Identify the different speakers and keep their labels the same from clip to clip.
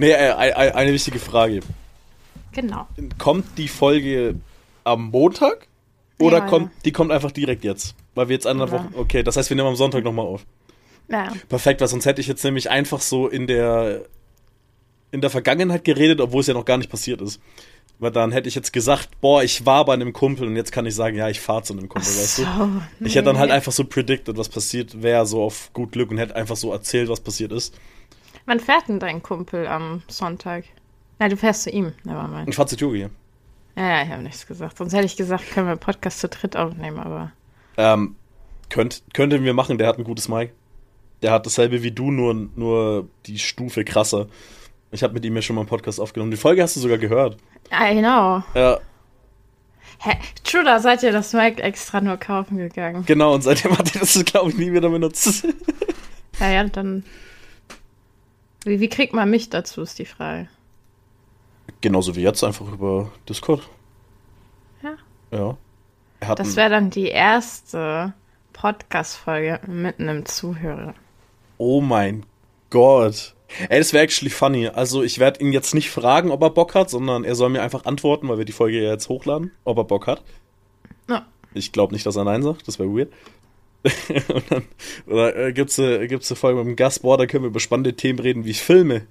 Speaker 1: Nee, äh, eine, eine wichtige Frage.
Speaker 2: Genau.
Speaker 1: Kommt die Folge am Montag? Oder
Speaker 2: Ja,
Speaker 1: kommt, die kommt einfach direkt jetzt? Weil wir jetzt andere
Speaker 2: Ja.
Speaker 1: Wochen. Okay, das heißt, wir nehmen am Sonntag nochmal auf.
Speaker 2: Ja.
Speaker 1: Perfekt, weil sonst hätte ich jetzt nämlich einfach so in der in der Vergangenheit geredet, obwohl es ja noch gar nicht passiert ist. Weil dann hätte ich jetzt gesagt, boah, ich war bei einem Kumpel und jetzt kann ich sagen, ja, ich fahre zu einem Kumpel, weißt du?
Speaker 2: So,
Speaker 1: Ich hätte dann halt
Speaker 2: nee.
Speaker 1: einfach so predicted, was passiert wäre, so auf gut Glück und hätte einfach so erzählt, was passiert ist.
Speaker 2: Wann fährt denn dein Kumpel am Sonntag? Na, du fährst zu ihm. Nevermind.
Speaker 1: Ich fahr zu Turi.
Speaker 2: Ja, ja, ich habe nichts gesagt. Sonst hätte ich gesagt, können wir Podcast zu dritt aufnehmen, aber.
Speaker 1: Ähm, könnt, könnten wir machen, der hat ein gutes Mic. Der hat dasselbe wie du, nur, nur die Stufe krasser. Ich habe mit ihm ja schon mal einen Podcast aufgenommen. Die Folge hast du sogar gehört.
Speaker 2: I know.
Speaker 1: Ja,
Speaker 2: Hä? True, da seid ihr das Mic extra nur kaufen gegangen.
Speaker 1: genau, und seitdem hat er das, glaube ich, nie wieder benutzt.
Speaker 2: Ja, ja, dann. Wie, wie kriegt man mich dazu, ist die Frage.
Speaker 1: Genauso wie jetzt, einfach über Discord.
Speaker 2: Ja.
Speaker 1: Ja.
Speaker 2: Das wäre dann die erste Podcast-Folge mit einem Zuhörer.
Speaker 1: Oh mein Gott. Ey, das wäre actually funny. Also, ich werde ihn jetzt nicht fragen, ob er Bock hat, sondern er soll mir einfach antworten, weil wir die Folge ja jetzt hochladen, ob er Bock hat.
Speaker 2: Ja.
Speaker 1: Ich glaube nicht, dass er Nein sagt, das wäre weird. Und dann, oder äh, gibt's eine, gibt's eine Folge mit dem Gast, boah, da können wir über spannende Themen reden wie Filme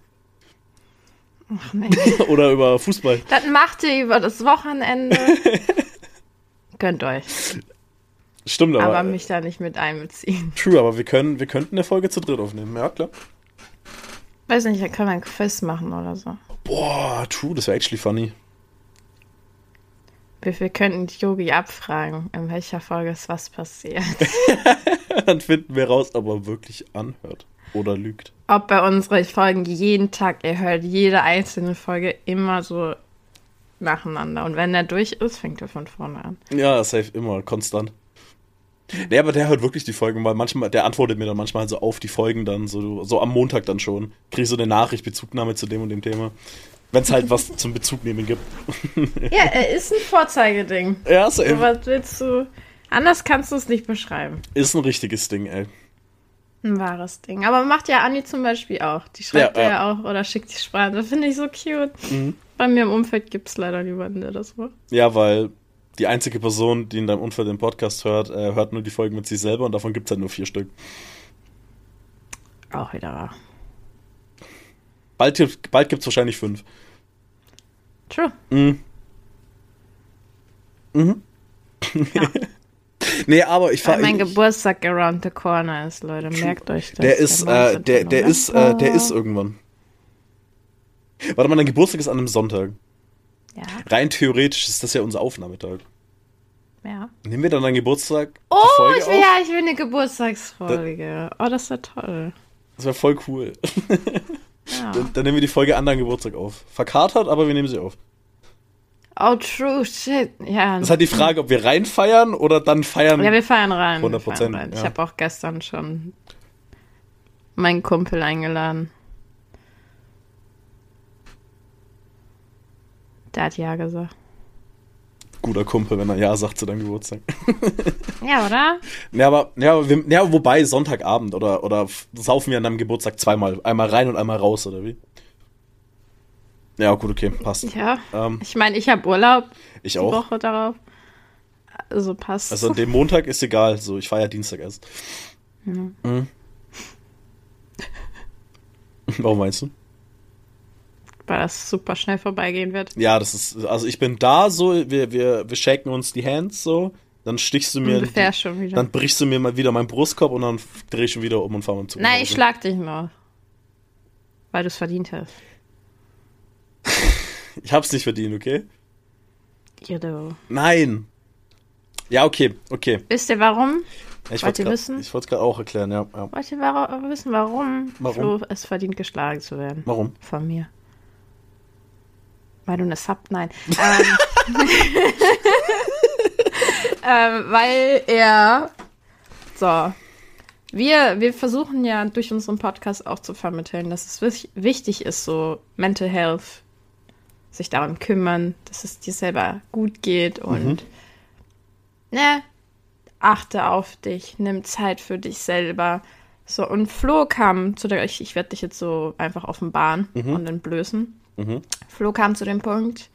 Speaker 2: Ach
Speaker 1: oder über Fußball.
Speaker 2: das macht ihr über das Wochenende. Gönnt euch.
Speaker 1: Stimmt aber.
Speaker 2: Aber mich da nicht mit einbeziehen.
Speaker 1: True, aber wir können, wir könnten eine Folge zu dritt aufnehmen. Ja, klar.
Speaker 2: Weiß nicht, da können wir ein Quiz machen oder so.
Speaker 1: Boah, true, das wäre actually funny.
Speaker 2: Wir, wir könnten Yogi abfragen, in welcher Folge ist was passiert.
Speaker 1: Dann finden wir raus, ob er wirklich anhört oder lügt.
Speaker 2: Ob bei unseren Folgen jeden Tag, ihr hört jede einzelne Folge immer so nacheinander. Und wenn der durch ist, fängt er von vorne an.
Speaker 1: Ja, safe immer, konstant. Nee, aber der hört wirklich die Folgen, weil manchmal, der antwortet mir dann manchmal so auf die Folgen dann, so, so am Montag dann schon. Krieg so eine Nachricht, Bezugnahme zu dem und dem Thema. Wenn es halt was zum Bezugnehmen gibt.
Speaker 2: Ja, er ist ein Vorzeigeding.
Speaker 1: Ja.
Speaker 2: So, was willst du? Anders kannst du es nicht beschreiben.
Speaker 1: Ist ein richtiges Ding, ey.
Speaker 2: Ein wahres Ding. Aber macht ja Anni zum Beispiel auch. Die schreibt
Speaker 1: Ja,
Speaker 2: ja,
Speaker 1: ja.
Speaker 2: auch oder schickt die Sprache. Das finde ich so cute.
Speaker 1: Mhm.
Speaker 2: Bei mir im Umfeld gibt es leider niemanden, der das macht.
Speaker 1: Ja, weil die einzige Person, die in deinem Umfeld den Podcast hört, äh, hört nur die Folgen mit sich selber und davon gibt es halt nur vier Stück.
Speaker 2: Auch wieder wahr.
Speaker 1: Bald, gibt- bald gibt es wahrscheinlich fünf.
Speaker 2: True.
Speaker 1: Mhm. Mhm.
Speaker 2: Ja.
Speaker 1: nee, aber ich fahre.
Speaker 2: mein Geburtstag around the corner ist, Leute. Merkt euch das.
Speaker 1: Der ist, äh,
Speaker 2: 19.
Speaker 1: der, der ist, äh, der ist
Speaker 2: November.
Speaker 1: irgendwann. Warte mal, dein Geburtstag ist an einem Sonntag.
Speaker 2: Ja,
Speaker 1: Rein theoretisch ist das ja unser Aufnahmetag.
Speaker 2: ja.
Speaker 1: Nehmen wir dann deinen Geburtstag
Speaker 2: Oh, ich will,
Speaker 1: auf?
Speaker 2: ja, ich will eine Geburtstagsfolge. Oh, das wäre toll.
Speaker 1: Das wäre voll cool.
Speaker 2: Ja.
Speaker 1: Dann, dann nehmen wir die Folge an deinem Geburtstag auf. Verkatert, aber wir nehmen sie auf.
Speaker 2: Oh, true, shit. Ja,
Speaker 1: Das ist halt die Frage, ob wir rein feiern oder dann feiern.
Speaker 2: ja wir feiern rein. wir
Speaker 1: 100%,
Speaker 2: feiern rein. Ich
Speaker 1: ja.
Speaker 2: habe auch gestern schon meinen Kumpel eingeladen. Der hat ja gesagt.
Speaker 1: Guter Kumpel, wenn er Ja sagt zu deinem Geburtstag.
Speaker 2: Ja, oder?
Speaker 1: Ja, aber, ja, wir, ja, wobei Sonntagabend oder, oder saufen wir an deinem Geburtstag zweimal. Einmal rein und einmal raus, oder wie? Ja, gut, okay, passt.
Speaker 2: Ja.
Speaker 1: Ähm,
Speaker 2: Ich meine, ich habe Urlaub
Speaker 1: ich
Speaker 2: die
Speaker 1: auch.
Speaker 2: Woche darauf. Also passt.
Speaker 1: Also an dem Montag ist egal, so ich feiere Dienstag erst. Mhm. Warum meinst du?
Speaker 2: Weil das super schnell vorbeigehen wird.
Speaker 1: Ja, das ist, also ich bin da so, wir, wir, wir shaken uns die Hands so, dann stichst du mir, die,
Speaker 2: schon wieder.
Speaker 1: dann brichst du mir mal wieder meinen Brustkorb und dann dreh ich schon wieder um und fahr mit dem Zug.
Speaker 2: Nein, ich schlag dich noch. Weil du es verdient hast.
Speaker 1: Ich hab's nicht verdient, okay?
Speaker 2: Judo.
Speaker 1: Nein! Ja, okay, okay.
Speaker 2: Wisst ihr warum?
Speaker 1: Ich
Speaker 2: Wollt
Speaker 1: wollt's
Speaker 2: ihr
Speaker 1: grad-
Speaker 2: wissen?
Speaker 1: Ich wollte es gerade auch erklären, ja, ja.
Speaker 2: Wollt ihr wissen, warum,
Speaker 1: Warum?
Speaker 2: Flo es verdient, geschlagen zu werden?
Speaker 1: Warum?
Speaker 2: Von mir. Weil du eine Sub... Nein. Ähm, ähm, weil er... So. Wir, wir versuchen ja durch unseren Podcast auch zu vermitteln, dass es wich- wichtig ist, so Mental Health, sich darum kümmern, dass es dir selber gut geht und ne, achte auf dich, nimm Zeit für dich selber. So, und Flo kam zu der, ich, ich werde dich jetzt so einfach offenbaren mhm. und entblößen. Mhm. Flo kam zu dem Punkt,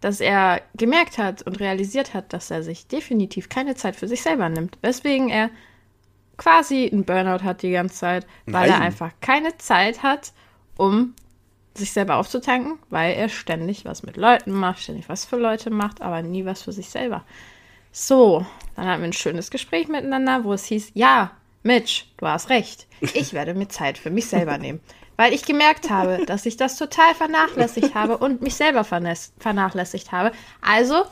Speaker 2: dass er gemerkt hat und realisiert hat, dass er sich definitiv keine Zeit für sich selber nimmt. Weswegen er quasi einen Burnout hat die ganze Zeit, weil Nein. er einfach keine Zeit hat, um sich selber aufzutanken, weil er ständig was mit Leuten macht, ständig was für Leute macht, aber nie was für sich selber. So, dann hatten wir ein schönes Gespräch miteinander, wo es hieß, ja, Mitch, du hast recht. Ich werde mir Zeit für mich selber nehmen. Weil ich gemerkt habe, dass ich das total vernachlässigt habe und mich selber vernachlässigt habe. Also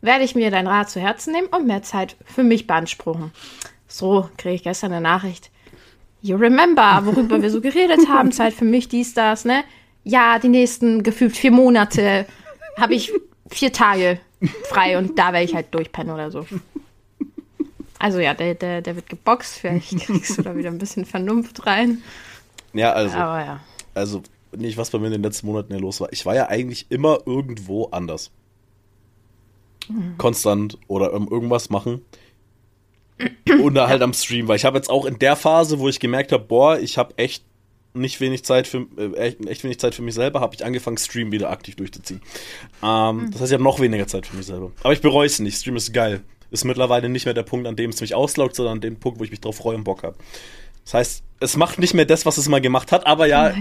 Speaker 2: werde ich mir dein Rat zu Herzen nehmen und mehr Zeit für mich beanspruchen. So kriege ich gestern eine Nachricht. You remember, worüber wir so geredet haben, Zeit für mich, dies, das, ne? Ja, die nächsten gefühlt vier Monate habe ich vier Tage frei und da werde ich halt durchpennen oder so. Also ja, der, der, der wird geboxt, vielleicht kriegst du da wieder ein bisschen Vernunft rein.
Speaker 1: Ja, also. Aber ja. Also, nicht, was bei mir in den letzten Monaten hier los war. Ich war ja eigentlich immer irgendwo anders. Mhm. Konstant oder irgendwas machen. oder halt am Stream, weil ich habe jetzt auch in der Phase, wo ich gemerkt habe, boah, ich habe echt nicht wenig Zeit für äh, echt, wenig Zeit für mich selber, habe ich angefangen, Stream wieder aktiv durchzuziehen. Ähm, mhm. Das heißt, ich habe noch weniger Zeit für mich selber. Aber ich bereue es nicht. Stream ist geil. Ist mittlerweile nicht mehr der Punkt, an dem es mich auslaugt, sondern an dem Punkt, wo ich mich drauf freue und Bock habe. Das heißt, es macht nicht mehr das, was es mal gemacht hat, aber ja.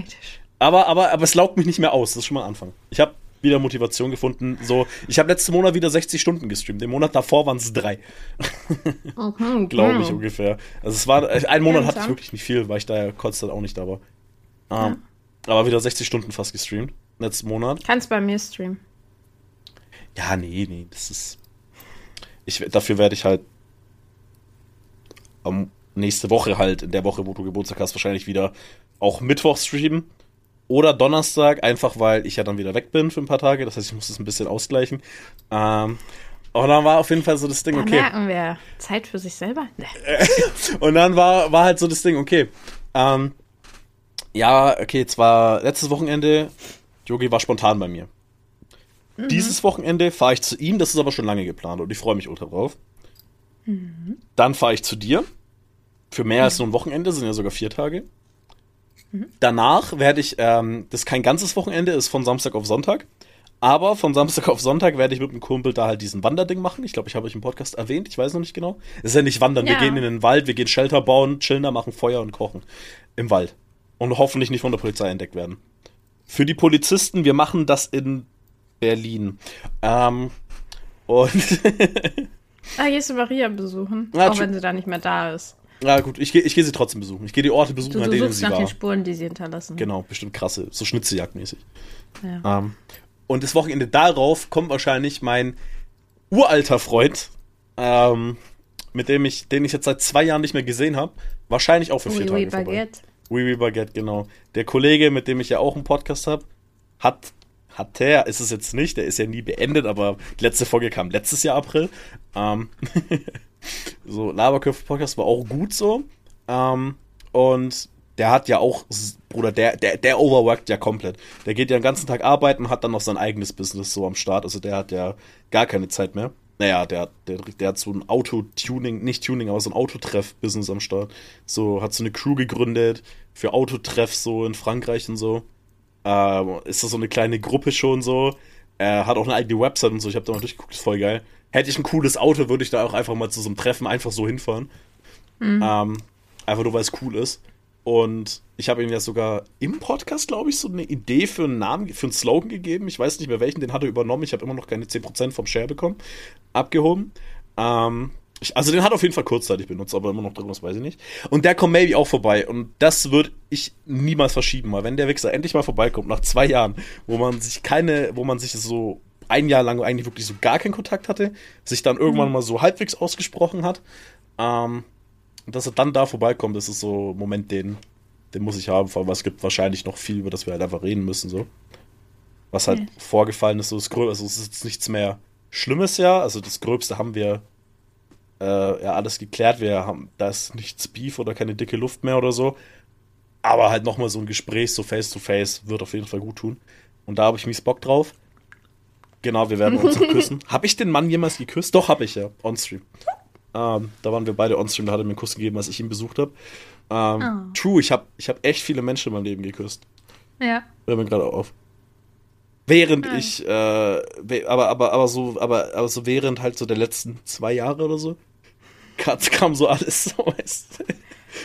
Speaker 1: Aber, aber, aber es laugt mich nicht mehr aus. Das ist schon mal ein Anfang. Ich habe wieder Motivation gefunden. So, ich habe letzten Monat wieder 60 Stunden gestreamt. Den Monat davor waren es drei. Okay, Glaube ich ungefähr. Also es war, äh, ein Monat hatte ich wirklich nicht viel, weil ich da ja konstant auch nicht da war. Ja. Ähm, aber wieder 60 Stunden fast gestreamt. Letzten Monat.
Speaker 2: Kannst bei mir streamen.
Speaker 1: Ja, nee, nee, das ist. Ich, dafür werde ich halt am nächste Woche halt, in der Woche, wo du Geburtstag hast, wahrscheinlich wieder auch Mittwoch streamen. Oder Donnerstag, einfach weil ich ja dann wieder weg bin für ein paar Tage. Das heißt, ich muss das ein bisschen ausgleichen. Ähm, und dann war auf jeden Fall so das Ding,
Speaker 2: da
Speaker 1: okay.
Speaker 2: merken wir, Zeit für sich selber? Nee.
Speaker 1: und dann war, war halt so das Ding, okay. Ähm, ja, okay, zwar letztes Wochenende, Yogi war spontan bei mir. Mhm. Dieses Wochenende fahre ich zu ihm, das ist aber schon lange geplant und ich freue mich ultra drauf. Mhm. Dann fahre ich zu dir. Für mehr als nur ein Wochenende, sind ja sogar vier Tage. Danach werde ich, ähm, das ist kein ganzes Wochenende, ist von Samstag auf Sonntag. Aber von Samstag auf Sonntag werde ich mit einem Kumpel da halt diesen Wanderding machen. Ich glaube, ich habe euch im Podcast erwähnt, ich weiß noch nicht genau. Es ist ja nicht wandern, ja. wir gehen in den Wald, wir gehen Shelter bauen, chillen da, machen Feuer und kochen. Im Wald. Und hoffentlich nicht von der Polizei entdeckt werden. Für die Polizisten, wir machen das in Berlin. Ähm, und.
Speaker 2: ah, gehst du Maria besuchen? Ja, auch wenn sie da nicht mehr da ist.
Speaker 1: Ja, gut, ich gehe ich geh sie trotzdem besuchen. Ich gehe die Orte besuchen,
Speaker 2: du, an denen sie nach war. den Spuren, die sie hinterlassen.
Speaker 1: Genau, bestimmt krasse, so Schnitzeljagdmäßig. Ja. Ähm, und das Wochenende darauf kommt wahrscheinlich mein uralter Freund, ähm, mit dem ich, den ich jetzt seit zwei Jahren nicht mehr gesehen habe, wahrscheinlich auch für vier oui, Tage oui, vorbei. Baguette. Oui, oui, Baguette, genau. Der Kollege, mit dem ich ja auch einen Podcast habe, hat hat er, ist es jetzt nicht, der ist ja nie beendet, aber die letzte Folge kam letztes Jahr April. Ähm, So, Laberköpfe-Podcast war auch gut so. Ähm, und der hat ja auch, Bruder, der, der, der overworkt ja komplett. Der geht ja den ganzen Tag arbeiten, hat dann noch sein eigenes Business so am Start. Also der hat ja gar keine Zeit mehr. Naja, der, der, der hat so ein Auto-Tuning, nicht Tuning, aber so ein Autotreff-Business am Start. So, hat so eine Crew gegründet für Autotreffs so in Frankreich und so. Ähm, ist das so eine kleine Gruppe schon so. Er hat auch eine eigene Website und so. Ich habe da mal durchgeguckt, ist voll geil hätte ich ein cooles Auto, würde ich da auch einfach mal zu so einem Treffen einfach so hinfahren. Mhm. Ähm, einfach nur, weil es cool ist. Und ich habe ihm ja sogar im Podcast, glaube ich, so eine Idee für einen Namen, für einen Slogan gegeben. Ich weiß nicht mehr welchen, den hat er übernommen. Ich habe immer noch keine 10% vom Share bekommen. Abgehoben. Ähm, also den hat er auf jeden Fall kurzzeitig benutzt, aber immer noch drin, das weiß ich nicht. Und der kommt maybe auch vorbei. Und das würde ich niemals verschieben, weil wenn der Wichser endlich mal vorbeikommt, nach zwei Jahren, wo man sich keine, wo man sich so ein Jahr lang eigentlich wirklich so gar keinen Kontakt hatte, sich dann irgendwann mhm. mal so halbwegs ausgesprochen hat. Ähm, dass er dann da vorbeikommt, das ist so ein Moment, den, den muss ich haben, vor allem, es gibt wahrscheinlich noch viel, über das wir halt einfach reden müssen, so. Was halt okay. vorgefallen ist, so Gröbste, also es ist jetzt nichts mehr Schlimmes ja, also das Gröbste haben wir äh, ja alles geklärt, wir haben, da ist nichts Beef oder keine dicke Luft mehr oder so, aber halt nochmal so ein Gespräch, so face to face, wird auf jeden Fall gut tun. Und da habe ich mies Bock drauf. Genau, wir werden uns küssen. Habe ich den Mann jemals geküsst? Doch, habe ich ja. On stream. Ähm, da waren wir beide on-stream, da hat er mir einen Kuss gegeben, als ich ihn besucht habe. Ähm,
Speaker 2: Oh.
Speaker 1: True, ich habe ich hab echt viele Menschen in meinem Leben geküsst.
Speaker 2: Ja.
Speaker 1: Hört mir gerade auf. Während
Speaker 2: Ah.
Speaker 1: ich, äh, aber, aber, aber so, aber, aber so während halt so der letzten zwei Jahre oder so, kam, kam so alles so, weißt du.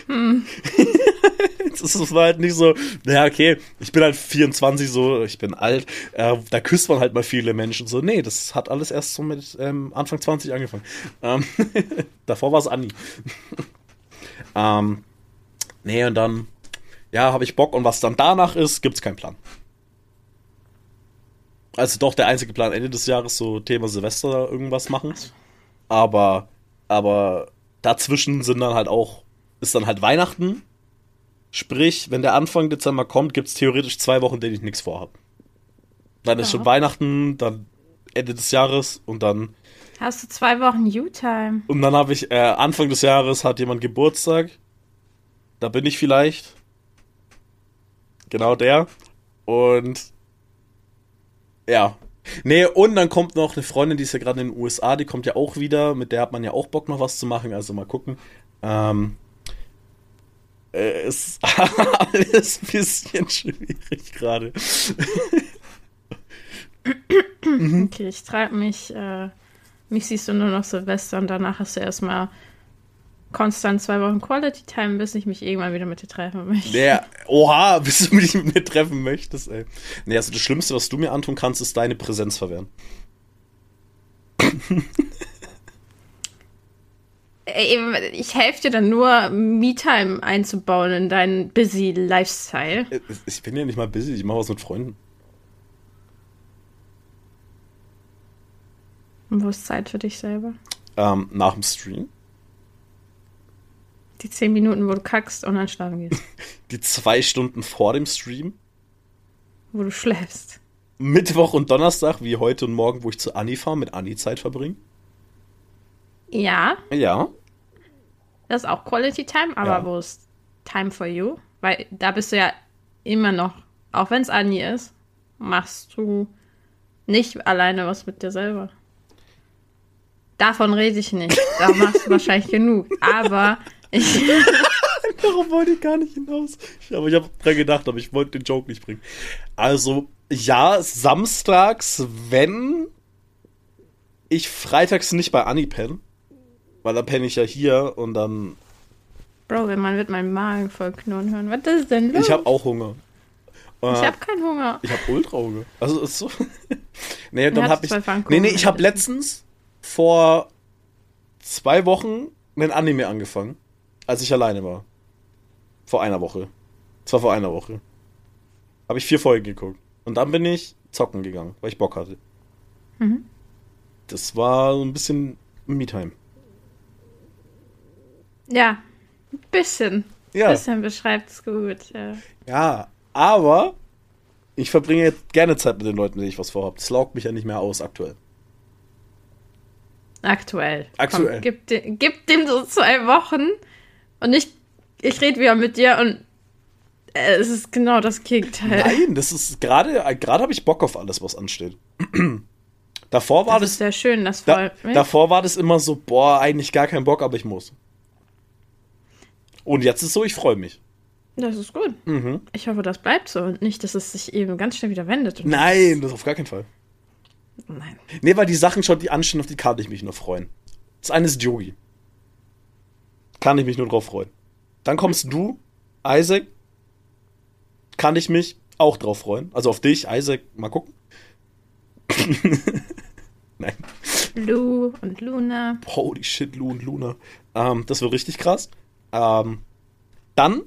Speaker 1: Das, das war halt nicht so, naja, okay, ich bin halt 24 so, ich bin alt, äh, da küsst man halt mal viele Menschen so. Nee, das hat alles erst so mit ähm, Anfang 20 angefangen. Ähm, davor war es Anni. ähm, nee, und dann, ja, habe ich Bock und was dann danach ist, gibt's keinen Plan. Also doch der einzige Plan Ende des Jahres, so Thema Silvester irgendwas machen. Aber, aber dazwischen sind dann halt auch, ist dann halt Weihnachten. Sprich, wenn der Anfang Dezember kommt, gibt's theoretisch zwei Wochen, in denen ich nichts vorhab. Dann ist
Speaker 2: Ja.
Speaker 1: schon Weihnachten, dann Ende des Jahres und dann
Speaker 2: Hast du zwei Wochen U-Time?
Speaker 1: und dann habe ich äh, Anfang des Jahres hat jemand Geburtstag. Da bin ich vielleicht. Genau der. Und ja. Nee, und dann kommt noch eine Freundin, die ist ja gerade in den USA, die kommt ja auch wieder. Mit der hat man ja auch Bock noch was zu machen. Also mal gucken. Ähm, äh, ist alles ein bisschen schwierig gerade.
Speaker 2: Okay, ich treibe mich. Äh, mich siehst du nur noch Silvester und danach hast du erstmal konstant zwei Wochen Quality Time, bis ich mich irgendwann wieder mit dir treffen möchte.
Speaker 1: Der, oha, bis du mich mit mir treffen möchtest, ey. Nee, also das Schlimmste, was du mir antun kannst, ist deine Präsenz verwehren.
Speaker 2: Ich helfe dir dann nur, Me-Time einzubauen in deinen busy Lifestyle.
Speaker 1: Äh, Ich bin ja nicht mal busy, ich mache was mit Freunden.
Speaker 2: Und wo ist Zeit für dich selber?
Speaker 1: Ähm, nach dem Stream.
Speaker 2: Die zehn Minuten, wo du kackst und dann schlafen gehst.
Speaker 1: Die zwei Stunden vor dem Stream.
Speaker 2: wo du schläfst.
Speaker 1: Mittwoch und Donnerstag, wie heute und morgen, wo ich zu Anni fahre, mit Anni Zeit verbringe.
Speaker 2: Ja,
Speaker 1: Ja.
Speaker 2: das ist auch Quality Time, aber
Speaker 1: Ja.
Speaker 2: wo ist Time for you? Weil da bist du ja immer noch, auch wenn es Anni ist, machst du nicht alleine was mit dir selber. Davon rede ich nicht. Da machst du wahrscheinlich genug. Aber
Speaker 1: Darauf wollte ich gar nicht hinaus. Ich- Aber ich habe dran gedacht, aber ich wollte den Joke nicht bringen. Also, ja, samstags, wenn ich freitags nicht bei Anni penne, weil dann penne ich ja hier und dann.
Speaker 2: Bro, wenn man wird meinen Magen voll knurren hören. Was ist denn los?
Speaker 1: Ich habe auch Hunger. Äh,
Speaker 2: Ich hab keinen Hunger.
Speaker 1: Ich habe ultra Hunger. Also ist so. nee, dann habe ich. Nee, nee, ich habe letztens vor zwei Wochen einen Anime angefangen, als ich alleine war. Vor einer Woche. Das war vor einer Woche. Habe ich vier Folgen geguckt. Und dann bin ich zocken gegangen, weil ich Bock hatte.
Speaker 2: Mhm.
Speaker 1: Das war so ein bisschen Me-Time.
Speaker 2: Ja, ein bisschen.
Speaker 1: Ja.
Speaker 2: Bisschen beschreibt es gut. Ja.
Speaker 1: Ja, aber ich verbringe jetzt gerne Zeit mit den Leuten, denen ich was vorhabe. Das laugt mich ja nicht mehr aus aktuell.
Speaker 2: Aktuell.
Speaker 1: Aktuell.
Speaker 2: Komm, gib, de, gib dem so zwei Wochen und ich, ich rede wieder mit dir und äh, es ist genau das Gegenteil.
Speaker 1: Nein, das ist gerade, gerade habe ich Bock auf alles, was ansteht. davor war
Speaker 2: das
Speaker 1: das,
Speaker 2: ist sehr schön, das
Speaker 1: da, davor war das immer so, boah, eigentlich gar kein Bock, aber ich muss. Und jetzt ist so, ich freue mich.
Speaker 2: Das ist gut.
Speaker 1: Mhm.
Speaker 2: Ich hoffe, das bleibt so und nicht, dass es sich eben ganz schnell wieder wendet.
Speaker 1: Nein, das auf gar keinen Fall.
Speaker 2: Nein.
Speaker 1: Nee, weil die Sachen schon, die anstehen, auf die kann ich mich nur freuen. Das eine ist Yogi. Kann ich mich nur drauf freuen. Dann kommst du, Isaac. Kann ich mich auch drauf freuen. Also auf dich, Isaac, mal gucken. Nein.
Speaker 2: Lou und Luna.
Speaker 1: Holy shit, Lu und Luna. Ähm, das wird richtig krass. Ähm, dann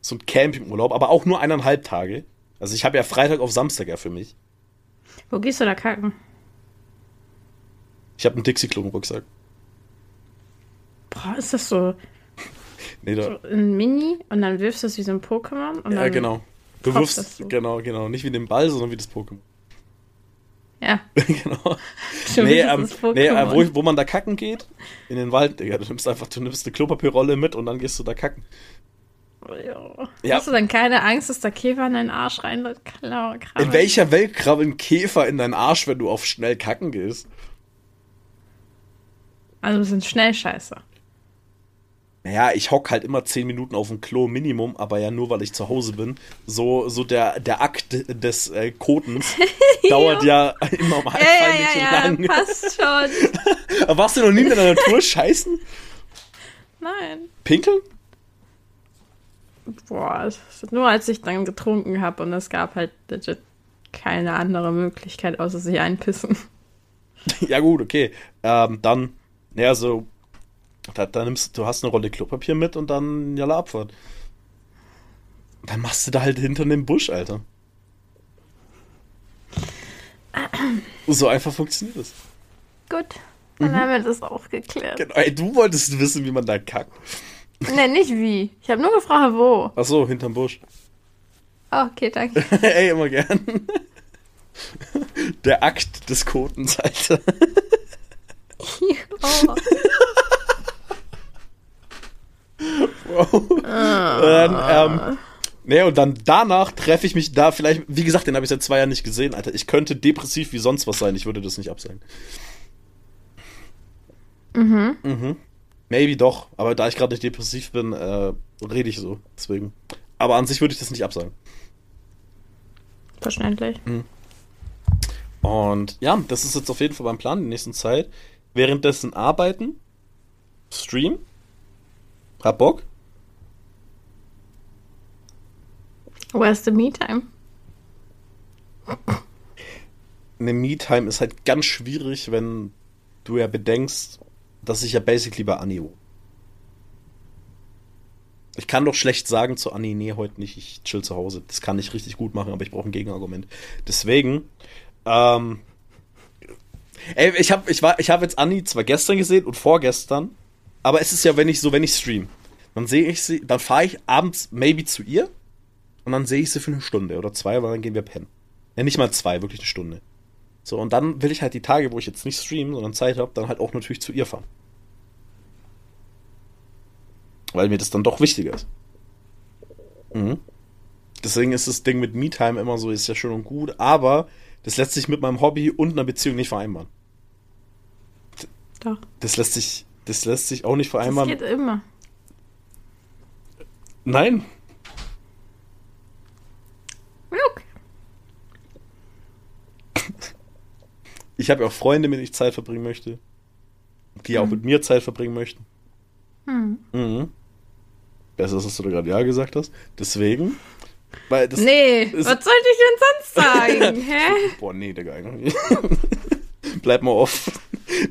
Speaker 1: so ein Campingurlaub, aber auch nur eineinhalb Tage. Also ich habe ja Freitag auf Samstag ja für mich.
Speaker 2: Wo gehst du da kacken?
Speaker 1: Ich habe einen Dixie-Klo im Rucksack.
Speaker 2: Boah, ist das so,
Speaker 1: Nee, da,
Speaker 2: so ein Mini und dann wirfst du es wie so ein Pokémon? Und
Speaker 1: ja, genau. Du wirfst,
Speaker 2: so.
Speaker 1: genau, genau. Nicht wie den Ball, sondern wie das Pokémon.
Speaker 2: Ja,
Speaker 1: genau.
Speaker 2: schon
Speaker 1: Nee, ähm,
Speaker 2: das Pokémon.
Speaker 1: nee äh, wo, wo man da kacken geht, in den Wald, Digga. Du nimmst einfach, du nimmst eine Klopapierrolle mit und dann gehst du da kacken.
Speaker 2: Ja.
Speaker 1: Ja.
Speaker 2: Hast du dann keine Angst, dass der Käfer in deinen Arsch rein klar,
Speaker 1: In welcher Welt krabbeln Käfer in deinen Arsch, wenn du auf schnell kacken gehst?
Speaker 2: Also wir sind schnell scheiße.
Speaker 1: Naja, ich hock halt immer 10 Minuten auf dem Klo Minimum, aber ja nur, weil ich zu Hause bin. So, so der, der Akt des äh, Kotens dauert ja immer mal
Speaker 2: Ja, ja,
Speaker 1: nicht
Speaker 2: ja, ja,
Speaker 1: lang.
Speaker 2: passt schon.
Speaker 1: Warst du noch nie in der Natur scheißen?
Speaker 2: Nein.
Speaker 1: Pinkeln?
Speaker 2: Boah, nur als ich dann getrunken habe und es gab halt legit keine andere Möglichkeit, außer sich einpissen.
Speaker 1: Ja gut, okay. Ähm, dann, naja, so, da, da nimmst du hast eine Rolle Klopapier mit und dann jalla Abfahrt. Dann machst du da halt hinter dem Busch, Alter. So einfach funktioniert das.
Speaker 2: Gut, dann haben wir das auch geklärt.
Speaker 1: Genau, ey, du wolltest wissen, wie man da kackt.
Speaker 2: Ne, nicht wie. Ich habe nur gefragt, wo.
Speaker 1: Ach so, hinterm Busch.
Speaker 2: Oh, okay, danke.
Speaker 1: ey, immer gern. Der Akt des Kotens, Alter.
Speaker 2: oh.
Speaker 1: Wow. Dann, ähm, nee, und dann danach treffe ich mich da vielleicht, wie gesagt, den habe ich seit zwei Jahren nicht gesehen, Alter. Ich könnte depressiv wie sonst was sein, ich würde das nicht absagen.
Speaker 2: Mhm.
Speaker 1: Mhm. Maybe doch, aber da ich gerade nicht depressiv bin, äh, rede ich so, deswegen. Aber an sich würde ich das nicht absagen.
Speaker 2: Verständlich.
Speaker 1: Und ja, das ist jetzt auf jeden Fall mein Plan in der nächsten Zeit. Währenddessen arbeiten, Stream, hab Bock.
Speaker 2: Where's the me time?
Speaker 1: Eine Me-Time ist halt ganz schwierig, wenn du ja bedenkst, dass ich ja basically bei Anni wohne. Ich kann doch schlecht sagen zu Anni, nee, heute nicht, ich chill zu Hause. Das kann ich richtig gut machen, aber ich brauche ein Gegenargument. Deswegen, ähm, ey, ich habe ich ich hab jetzt Anni zwar gestern gesehen und vorgestern, aber es ist ja, wenn ich so, wenn ich stream, dann sehe ich sie, dann fahre ich abends maybe zu ihr und dann sehe ich sie für eine Stunde oder zwei, weil dann gehen wir pennen. Ja, nicht mal zwei, wirklich eine Stunde. So, und dann will ich halt die Tage, wo ich jetzt nicht stream, sondern Zeit habe, dann halt auch natürlich zu ihr fahren. Weil mir das dann doch wichtiger ist. Mhm. Deswegen ist das Ding mit Me-Time immer so, ist ja schön und gut, aber das lässt sich mit meinem Hobby und einer Beziehung nicht vereinbaren.
Speaker 2: Doch.
Speaker 1: Das lässt sich, das lässt sich auch nicht
Speaker 2: Das
Speaker 1: vereinbaren.
Speaker 2: geht immer.
Speaker 1: Nein.
Speaker 2: Okay.
Speaker 1: Ich habe ja auch Freunde, mit denen ich Zeit verbringen möchte. Die auch
Speaker 2: Mhm.
Speaker 1: mit mir Zeit verbringen möchten.
Speaker 2: Hm.
Speaker 1: Mhm. Besser, ist, dass du da gerade Ja gesagt hast. Deswegen. Weil das,
Speaker 2: Nee,
Speaker 1: ist-
Speaker 2: was sollte ich denn sonst sagen? Hä?
Speaker 1: Boah, nee, Digga. Bleib mal off.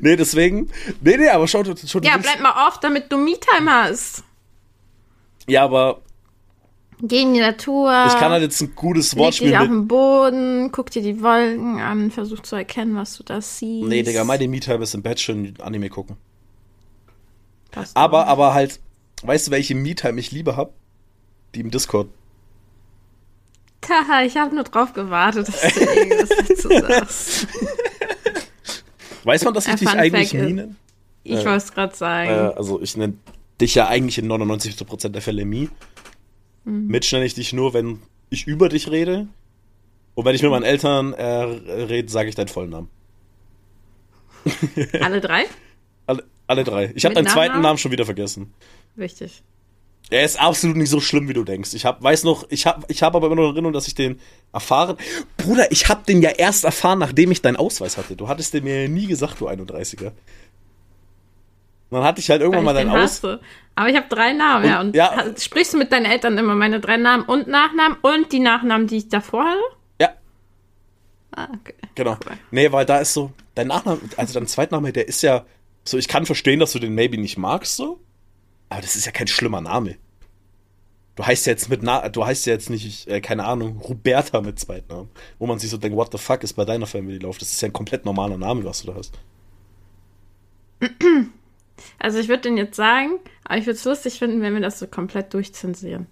Speaker 1: Nee, deswegen. Nee, nee, aber schau, schau
Speaker 2: Ja, bleib mal off, damit du Me-Time hast.
Speaker 1: Ja, aber
Speaker 2: Geh in die Natur.
Speaker 1: ich kann halt jetzt ein gutes
Speaker 2: leg dich
Speaker 1: Wortspiel
Speaker 2: auf den Boden, guck dir die Wolken an, versuch zu erkennen, was du da siehst.
Speaker 1: Nee, Digga, meine Me-Time ist im Bett schön Anime gucken.
Speaker 2: Passt
Speaker 1: Aber, aber halt, weißt du, welche Me-Time ich lieber hab? Die im Discord.
Speaker 2: Haha, ich habe nur drauf gewartet, dass du irgendwas dazu sagst.
Speaker 1: Weiß man, dass ich dich eigentlich Nie nenne?
Speaker 2: Ich
Speaker 1: Äh,
Speaker 2: wollte es gerade sagen.
Speaker 1: Äh, also ich nenne dich ja eigentlich in 99% der Fälle Mi.
Speaker 2: Mhm.
Speaker 1: Mitch nenne ich dich nur, wenn ich über dich rede. Und wenn ich mit meinen Eltern äh, rede, sage ich deinen vollen Namen.
Speaker 2: Alle drei?
Speaker 1: Alle, alle drei. Ich habe deinen zweiten? Namen schon wieder vergessen.
Speaker 2: Wichtig.
Speaker 1: Er ist absolut nicht so schlimm, wie du denkst. Ich hab, weiß noch, ich habe ich hab aber immer noch in Erinnerung, dass ich den erfahren. Bruder, ich habe den ja erst erfahren, nachdem ich deinen Ausweis hatte. Du hattest den mir nie gesagt, du 31er. Dann hatte ich halt irgendwann mal deinen Aus.
Speaker 2: Aber ich habe drei Namen,
Speaker 1: Und-
Speaker 2: ja. Und
Speaker 1: ja.
Speaker 2: sprichst du mit deinen Eltern immer meine drei Namen und Nachnamen und die Nachnamen, die ich davor hatte?
Speaker 1: Ja,
Speaker 2: Ah, okay.
Speaker 1: Genau. Nee, weil da ist so, dein Nachname, also dein Zweitname, der ist ja, so, ich kann verstehen, dass du den maybe nicht magst, so, aber das ist ja kein schlimmer Name. Du heißt ja jetzt mit, Na du heißt ja jetzt nicht, äh, keine Ahnung, Roberta mit Zweitnamen, wo man sich so denkt, what the fuck ist bei deiner Family Lauf? Das ist ja ein komplett normaler Name, was du da hast.
Speaker 2: Also ich würde den jetzt sagen, aber ich würde es lustig finden, wenn wir das so komplett durchzensieren.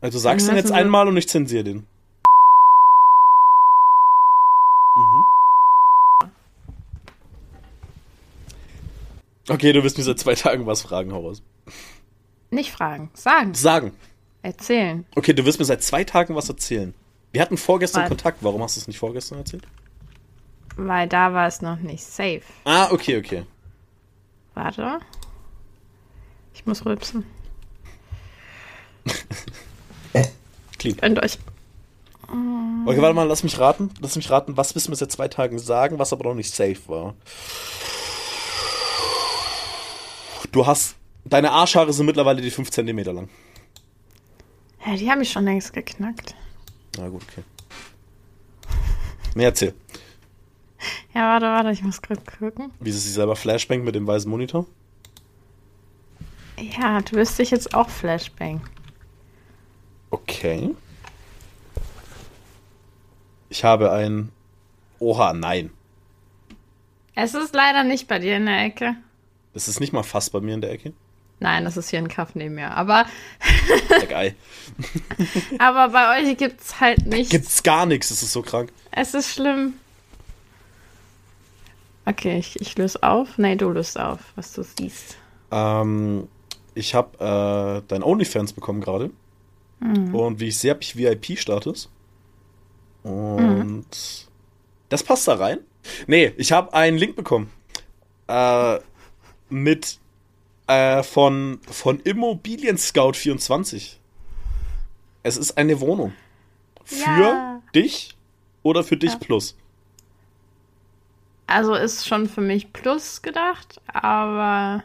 Speaker 1: Also du sagst
Speaker 2: Dann
Speaker 1: den jetzt einmal und ich zensiere den. Mhm. Okay, du wirst mir seit zwei Tagen was fragen, hau raus.
Speaker 2: Nicht fragen, sagen,
Speaker 1: Sagen.
Speaker 2: erzählen.
Speaker 1: Okay, du wirst mir seit zwei Tagen was erzählen. Wir hatten vorgestern
Speaker 2: Was?
Speaker 1: Kontakt. Warum hast du es nicht vorgestern erzählt?
Speaker 2: Weil da war es noch nicht safe.
Speaker 1: Ah, okay, okay.
Speaker 2: Warte. Ich muss rülpsen.
Speaker 1: Clean.
Speaker 2: Könnt euch.
Speaker 1: Okay, warte mal, lass mich raten. Lass mich raten, was müssen wir seit zwei Tagen sagen, was aber noch nicht safe war. Du hast. Deine Arschhaare sind mittlerweile die 5 cm lang.
Speaker 2: Ja, die haben mich schon längst geknackt.
Speaker 1: Na gut, okay. Nee, erzähl.
Speaker 2: Ja, warte, warte, ich muss gerade gucken.
Speaker 1: Wie sie sich selber flashbangt mit dem weißen Monitor.
Speaker 2: Ja, du wirst dich jetzt auch Flashbang.
Speaker 1: Okay. Ich habe ein. Oha, nein.
Speaker 2: Es ist leider nicht bei dir in der Ecke.
Speaker 1: Das ist nicht mal fast bei mir in der Ecke.
Speaker 2: Nein, das ist hier ein Kaff neben mir. Aber,
Speaker 1: Geil.
Speaker 2: aber bei euch gibt's halt nicht.
Speaker 1: Gibt's gar nichts, das ist so krank.
Speaker 2: Es ist schlimm. Okay, ich, ich löse auf. Nee, du löst auf, was du siehst.
Speaker 1: Ähm, ich habe äh, dein OnlyFans bekommen gerade. Und wie ich sehe, habe ich VIP-Status. Und das passt da rein. Nee, ich habe einen Link bekommen. Äh, mit äh, von, von Immobilien Scout 24. Es ist eine Wohnung. Für
Speaker 2: Ja.
Speaker 1: dich oder für dich
Speaker 2: Ja.
Speaker 1: plus.
Speaker 2: Also ist schon für mich Plus gedacht, aber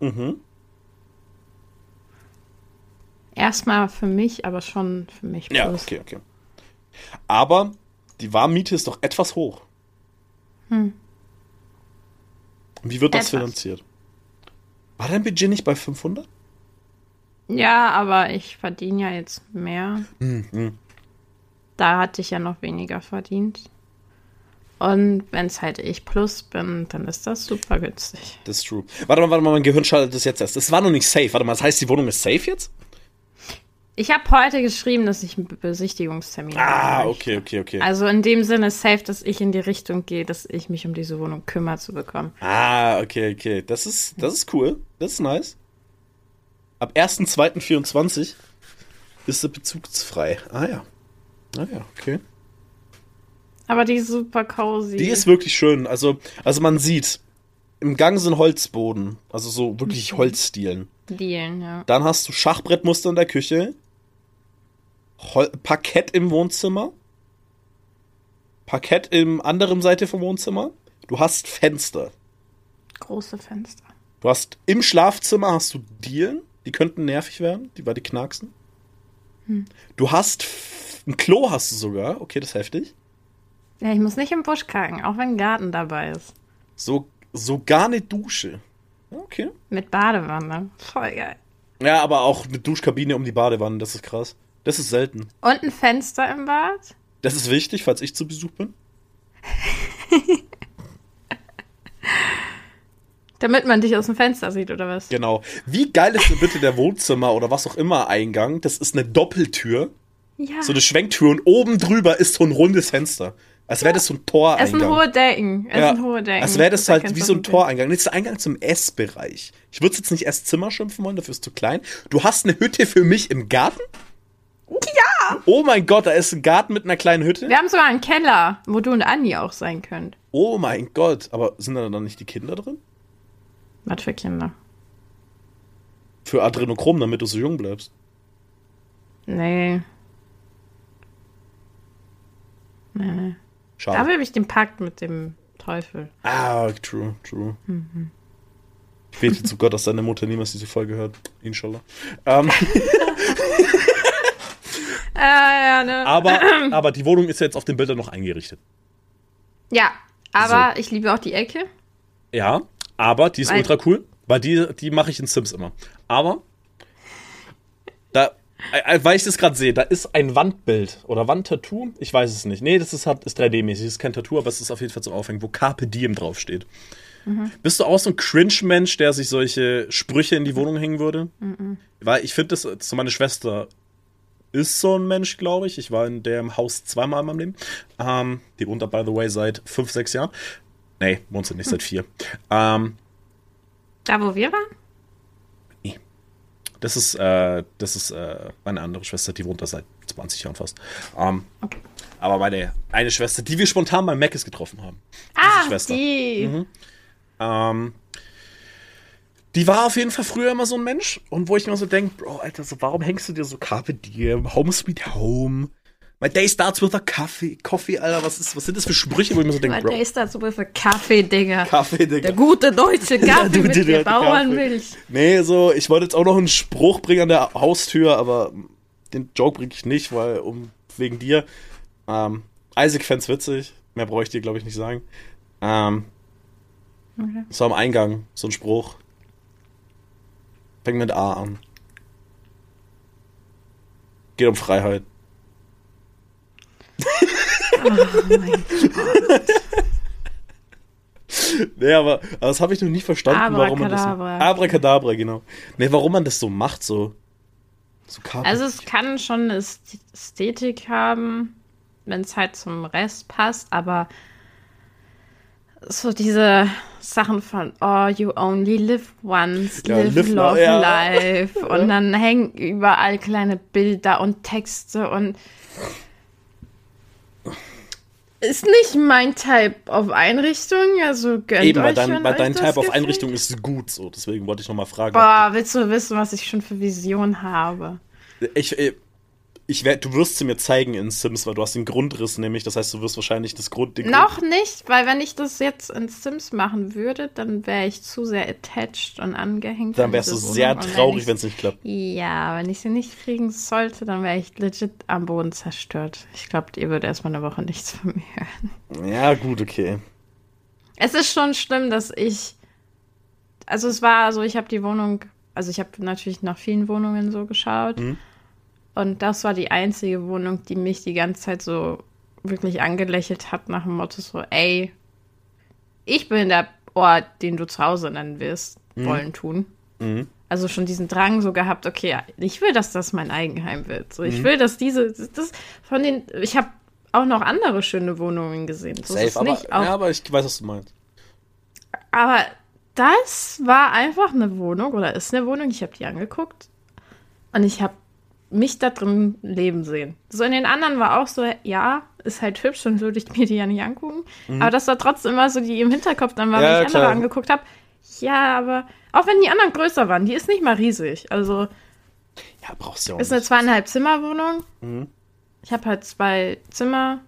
Speaker 1: Mhm.
Speaker 2: erstmal für mich, aber schon für mich Plus.
Speaker 1: Ja, okay, okay. Aber die Warmmiete ist doch etwas hoch.
Speaker 2: Hm.
Speaker 1: Wie wird das
Speaker 2: Etwas.
Speaker 1: finanziert? War dein Budget nicht bei 500?
Speaker 2: Ja, aber ich verdiene ja jetzt mehr.
Speaker 1: Mhm.
Speaker 2: Da hatte ich ja noch weniger verdient. Und wenn es halt ich plus bin, dann ist das super günstig.
Speaker 1: Das ist true. Warte mal, warte mal, mein Gehirn schaltet das jetzt erst. Das war noch nicht safe. Warte mal, das heißt, die Wohnung ist safe jetzt?
Speaker 2: Ich habe heute geschrieben, dass ich einen Be- Besichtigungstermin
Speaker 1: Ah,
Speaker 2: habe.
Speaker 1: okay, okay, okay.
Speaker 2: Also in dem Sinne safe, dass ich in die Richtung gehe, dass ich mich um diese Wohnung kümmere zu bekommen.
Speaker 1: Ah, okay, okay. Das ist, das ist cool. Das ist nice. Ab 1.2.24 ist sie bezugsfrei. Ah ja. Ah ja, okay.
Speaker 2: Aber die ist super cozy.
Speaker 1: Die ist wirklich schön. Also, also man sieht, im Gang sind Holzboden. Also so wirklich Holzstielen.
Speaker 2: Dealen, ja.
Speaker 1: Dann hast du Schachbrettmuster in der Küche. Hol Parkett im Wohnzimmer. Parkett im anderen Seite vom Wohnzimmer. Du hast Fenster.
Speaker 2: Große Fenster.
Speaker 1: Du hast im Schlafzimmer hast du Dielen, die könnten nervig werden, die weil die knacksen. Du hast ein Klo hast du sogar, okay, das ist heftig.
Speaker 2: Ja, ich muss nicht im Busch kacken, auch wenn ein Garten dabei ist.
Speaker 1: So sogar eine Dusche. Okay.
Speaker 2: Mit Badewanne. Voll geil.
Speaker 1: Ja, aber auch eine Duschkabine um die Badewanne, das ist krass. Das ist selten.
Speaker 2: Und ein Fenster im Bad?
Speaker 1: Das ist wichtig, falls ich zu Besuch bin.
Speaker 2: Damit man dich aus dem Fenster sieht, oder was?
Speaker 1: Genau. Wie geil ist denn bitte der Wohnzimmer oder was auch immer Eingang? Das ist eine Doppeltür,
Speaker 2: Ja.
Speaker 1: so eine Schwenktür und oben drüber ist so ein rundes Fenster. Als wäre das so ein Toreingang.
Speaker 2: es sind hohe Decken. Es
Speaker 1: Ja,
Speaker 2: sind hohe Decken.
Speaker 1: als wäre das
Speaker 2: Da
Speaker 1: halt wie so ein
Speaker 2: das.
Speaker 1: Toreingang. Das ist der Eingang zum Essbereich. Ich würde es jetzt nicht Esszimmer schimpfen wollen, dafür ist es zu klein. Du hast eine Hütte für mich im Garten? Ja! Oh mein Gott, da ist ein Garten mit einer kleinen Hütte?
Speaker 2: Wir haben sogar einen Keller, wo du und Andi auch sein könnt.
Speaker 1: Oh mein Gott. Aber sind da dann nicht die Kinder drin?
Speaker 2: Was für Kinder?
Speaker 1: Für Adrenochrom, damit du so jung bleibst.
Speaker 2: Nee. Nee.
Speaker 1: Schade.
Speaker 2: Dafür habe ich den Pakt mit dem Teufel.
Speaker 1: Ah, true, true. Ich bete zu Gott, dass deine Mutter niemals diese Folge hört. Inshallah. Ähm,
Speaker 2: Äh, ja, ne?
Speaker 1: aber, aber die Wohnung ist ja jetzt auf den Bildern noch eingerichtet.
Speaker 2: Ja, aber ich liebe auch die Ecke.
Speaker 1: Ja, aber die ist
Speaker 2: Weil-
Speaker 1: ultra cool, weil die, die mache ich in Sims immer. Aber da, weil ich das gerade sehe, da ist ein Wandbild oder Wandtattoo, ich weiß es nicht. Nee, das ist, hat- ist 3D-mäßig, das ist kein Tattoo, aber es ist auf jeden Fall zum Aufhängen, wo Carpe Diem draufsteht. Bist du auch so ein Cringe-Mensch, der sich solche Sprüche in die Wohnung hängen würde? Weil ich finde, das, so meine Schwester ist so ein Mensch, glaube ich. Ich war in dem Haus zweimal in meinem Leben. Ähm, die wohnt da, by the way, seit fünf, sechs Jahren. Nee, wohnt sie nicht, seit vier. Ähm,
Speaker 2: Da, wo wir waren?
Speaker 1: Das ist, äh, das ist äh, meine andere Schwester, die wohnt da seit 20 Jahren fast. Ähm,
Speaker 2: Okay.
Speaker 1: Aber meine eine Schwester, die wir spontan beim Meckes getroffen haben.
Speaker 2: Ah,
Speaker 1: Schwester.
Speaker 2: die.
Speaker 1: Ähm, die war auf jeden Fall früher immer so ein Mensch. Und wo ich mir so denke, Bro, Alter, so, warum hängst du dir so Carpe Diem, Home Sweet Home? My day starts with a coffee. Coffee, Alter, was, ist, was sind das für Sprüche, wo ich mir so denke,
Speaker 2: My
Speaker 1: Bro?
Speaker 2: day starts with a Kaffee, Digga.
Speaker 1: Kaffee, Digga.
Speaker 2: Der gute deutsche Kaffee
Speaker 1: du,
Speaker 2: mit der
Speaker 1: die
Speaker 2: Bauernmilch.
Speaker 1: Nee, so, ich wollte jetzt auch noch einen Spruch bringen an der Haustür, aber den Joke bringe ich nicht, weil, um, wegen dir. Ähm, Isaac fand's witzig. Mehr brauche ich dir, glaube ich, nicht sagen. Ähm,
Speaker 2: Okay.
Speaker 1: so am Eingang, so ein Spruch. Fängt mit A an. Geht um Freiheit.
Speaker 2: Oh mein Gott.
Speaker 1: Nee, aber, aber das habe ich noch nie verstanden, warum man das so.
Speaker 2: Abracadabra.
Speaker 1: Genau. Nee, warum man das so macht, so. So
Speaker 2: Also es kann schon eine Äst- Ästhetik haben, wenn es halt zum Rest passt, aber so diese Sachen von Oh, you only live once,
Speaker 1: Ja,
Speaker 2: live,
Speaker 1: live
Speaker 2: love,
Speaker 1: ja.
Speaker 2: life. Und dann hängen überall kleine Bilder und Texte und ist nicht mein Type of Einrichtung, also gönnt
Speaker 1: Eben, weil dein, weil dein Type auf. Einrichtung ist gut, so. Deswegen wollte ich nochmal fragen.
Speaker 2: Boah, willst du wissen, was ich schon für Visionen habe?
Speaker 1: Ich, äh, ich werd, du wirst sie mir zeigen in Sims, weil du hast den Grundriss nämlich. Das heißt, du wirst wahrscheinlich das Grund. Den
Speaker 2: Noch nicht, weil wenn ich das jetzt in Sims machen würde, dann wäre ich zu sehr attached und angehängt.
Speaker 1: Grund, dann
Speaker 2: an
Speaker 1: wärst du sehr traurig, wenn es nicht klappt.
Speaker 2: Ja, wenn ich sie nicht kriegen sollte, dann wäre ich legit am Boden zerstört. Ich glaube, ihr würdet erstmal eine Woche nichts von mir hören.
Speaker 1: Ja, gut, okay.
Speaker 2: Es ist schon schlimm, dass ich. Also, es war so, ich habe die Wohnung. Also, ich habe natürlich nach vielen Wohnungen so geschaut.
Speaker 1: Mhm.
Speaker 2: Und das war die einzige Wohnung, die mich die ganze Zeit so wirklich angelächelt hat, nach dem Motto so, ey, ich bin der Ort, den du zu Hause nennen wirst, wollen tun.
Speaker 1: Mhm.
Speaker 2: Also schon diesen Drang so gehabt, okay, ich will, dass das mein Eigenheim wird. So,
Speaker 1: Mhm.
Speaker 2: ich will, dass diese, das von den, ich habe auch noch andere schöne Wohnungen gesehen. So
Speaker 1: Safe, aber,
Speaker 2: nicht. Auch,
Speaker 1: ja, aber ich weiß, was du meinst.
Speaker 2: aber das war einfach eine Wohnung oder ist eine Wohnung. Ich habe die angeguckt und ich habe mich da drin leben sehen. So in den anderen war auch so, ja, ist halt hübsch und würde ich mir die ja nicht angucken. Aber das war trotzdem immer so, die im Hinterkopf dann war,
Speaker 1: Mhm. Ja,
Speaker 2: wenn ich andere
Speaker 1: klar.
Speaker 2: angeguckt habe. Ja, aber auch wenn die anderen größer waren, die ist nicht mal riesig. Also
Speaker 1: Ja, brauchst du ja auch
Speaker 2: ist eine zweieinhalb Zimmer Wohnung.
Speaker 1: Mhm.
Speaker 2: Ich habe halt zwei Zimmer,